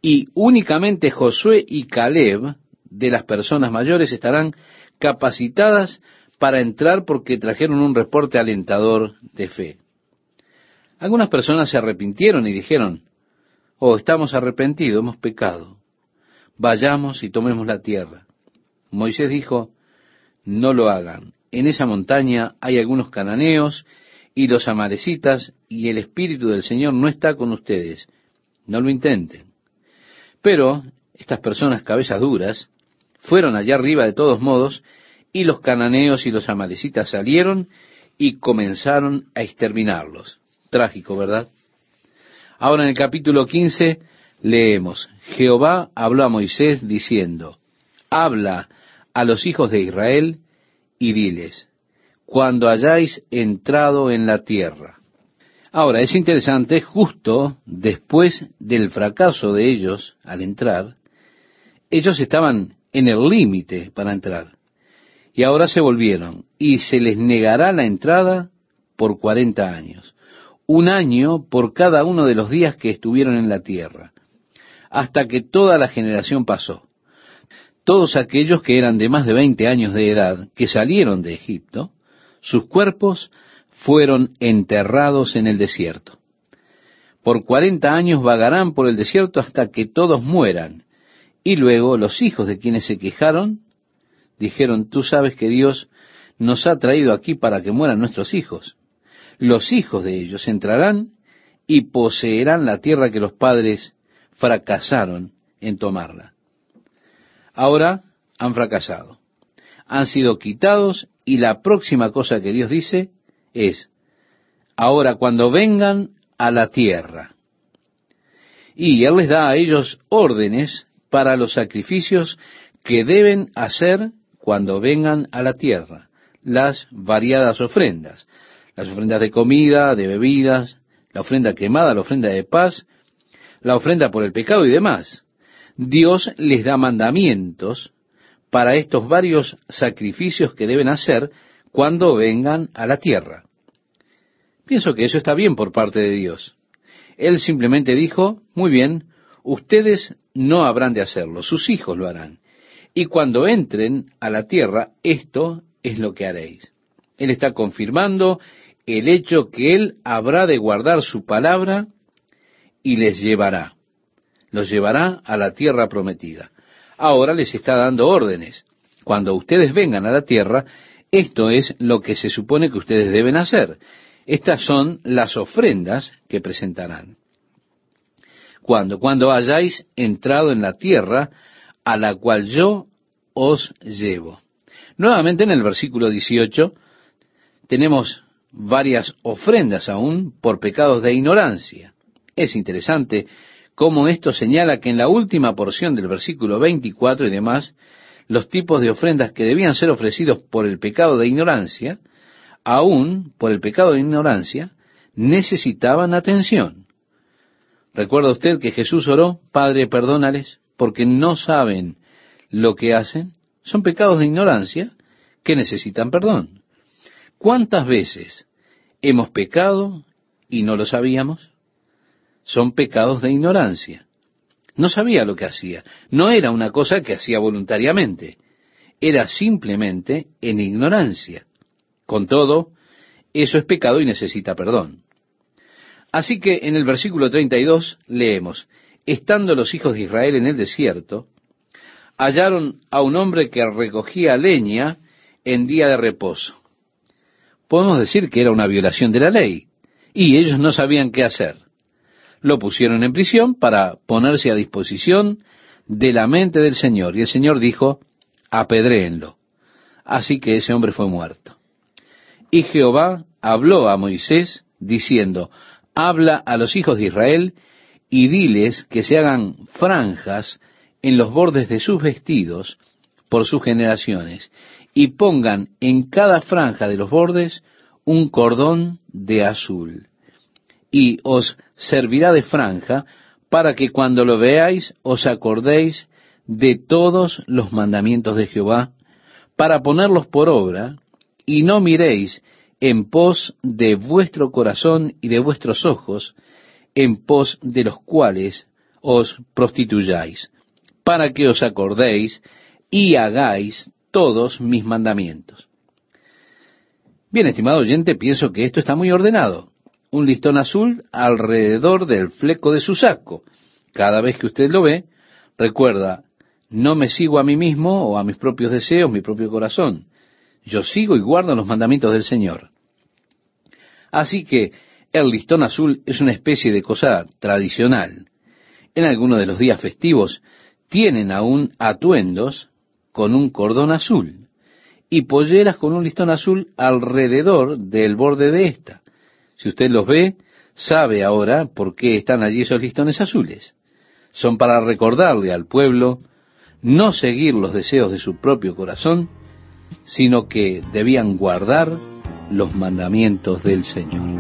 Y únicamente Josué y Caleb, de las personas mayores, estarán capacitadas para entrar porque trajeron un reporte alentador de fe. Algunas personas se arrepintieron y dijeron, oh, estamos arrepentidos, hemos pecado. Vayamos y tomemos la tierra. Moisés dijo, no lo hagan. En esa montaña hay algunos cananeos y los amarecitas y el Espíritu del Señor no está con ustedes. No lo intenten. Pero estas personas cabezas duras fueron allá arriba de todos modos y los cananeos y los amalecitas salieron y comenzaron a exterminarlos. Trágico, ¿verdad? Ahora en el capítulo 15 leemos, Jehová habló a Moisés diciendo, habla a los hijos de Israel y diles, cuando hayáis entrado en la tierra. Ahora, es interesante, justo después del fracaso de ellos al entrar, ellos estaban en el límite para entrar. Y ahora se volvieron y se les negará la entrada por cuarenta años. Un año por cada uno de los días que estuvieron en la tierra hasta que toda la generación pasó. Todos aquellos que eran de más de 20 años de edad, que salieron de Egipto, sus cuerpos fueron enterrados en el desierto. Por cuarenta años vagarán por el desierto hasta que todos mueran. Y luego los hijos de quienes se quejaron dijeron, tú sabes que Dios nos ha traído aquí para que mueran nuestros hijos. Los hijos de ellos entrarán y poseerán la tierra que los padres fracasaron en tomarla. Ahora han fracasado. Han sido quitados y la próxima cosa que Dios dice es, ahora cuando vengan a la tierra. Y Él les da a ellos órdenes para los sacrificios que deben hacer cuando vengan a la tierra, las variadas ofrendas, las ofrendas de comida, de bebidas, la ofrenda quemada, la ofrenda de paz, la ofrenda por el pecado y demás. Dios les da mandamientos para estos varios sacrificios que deben hacer cuando vengan a la tierra. Pienso que eso está bien por parte de Dios. Él simplemente dijo, muy bien, ustedes no habrán de hacerlo, sus hijos lo harán. Y cuando entren a la tierra, esto es lo que haréis. Él está confirmando el hecho que Él habrá de guardar su palabra y les llevará. Los llevará a la tierra prometida. Ahora les está dando órdenes. Cuando ustedes vengan a la tierra, esto es lo que se supone que ustedes deben hacer. Estas son las ofrendas que presentarán. Cuando, cuando hayáis entrado en la tierra a la cual yo os llevo. Nuevamente en el versículo 18 tenemos varias ofrendas aún por pecados de ignorancia. Es interesante cómo esto señala que en la última porción del versículo 24 y demás, los tipos de ofrendas que debían ser ofrecidos por el pecado de ignorancia, aún por el pecado de ignorancia, necesitaban atención. ¿Recuerda usted que Jesús oró, Padre, perdónales, porque no saben lo que hacen? Son pecados de ignorancia que necesitan perdón. ¿Cuántas veces hemos pecado y no lo sabíamos? son pecados de ignorancia. No sabía lo que hacía. No era una cosa que hacía voluntariamente. Era simplemente en ignorancia. Con todo, eso es pecado y necesita perdón. Así que en el versículo 32 leemos, estando los hijos de Israel en el desierto, hallaron a un hombre que recogía leña en día de reposo. Podemos decir que era una violación de la ley, y ellos no sabían qué hacer. Lo pusieron en prisión para ponerse a disposición de la mente del Señor, y el Señor dijo, apedréenlo. Así que ese hombre fue muerto. Y Jehová habló a Moisés diciendo, habla a los hijos de Israel y diles que se hagan franjas en los bordes de sus vestidos por sus generaciones, y pongan en cada franja de los bordes un cordón de azul. Y os servirá de franja para que cuando lo veáis os acordéis de todos los mandamientos de Jehová, para ponerlos por obra, y no miréis en pos de vuestro corazón y de vuestros ojos, en pos de los cuales os prostituyáis, para que os acordéis y hagáis todos mis mandamientos. Bien, estimado oyente, pienso que esto está muy ordenado. Un listón azul alrededor del fleco de su saco. Cada vez que usted lo ve, recuerda, no me sigo a mí mismo o a mis propios deseos, mi propio corazón. Yo sigo y guardo los mandamientos del Señor. Así que el listón azul es una especie de cosa tradicional. En algunos de los días festivos tienen aún atuendos con un cordón azul y polleras con un listón azul alrededor del borde de esta. Si usted los ve, sabe ahora por qué están allí esos listones azules. Son para recordarle al pueblo no seguir los deseos de su propio corazón, sino que debían guardar los mandamientos del Señor.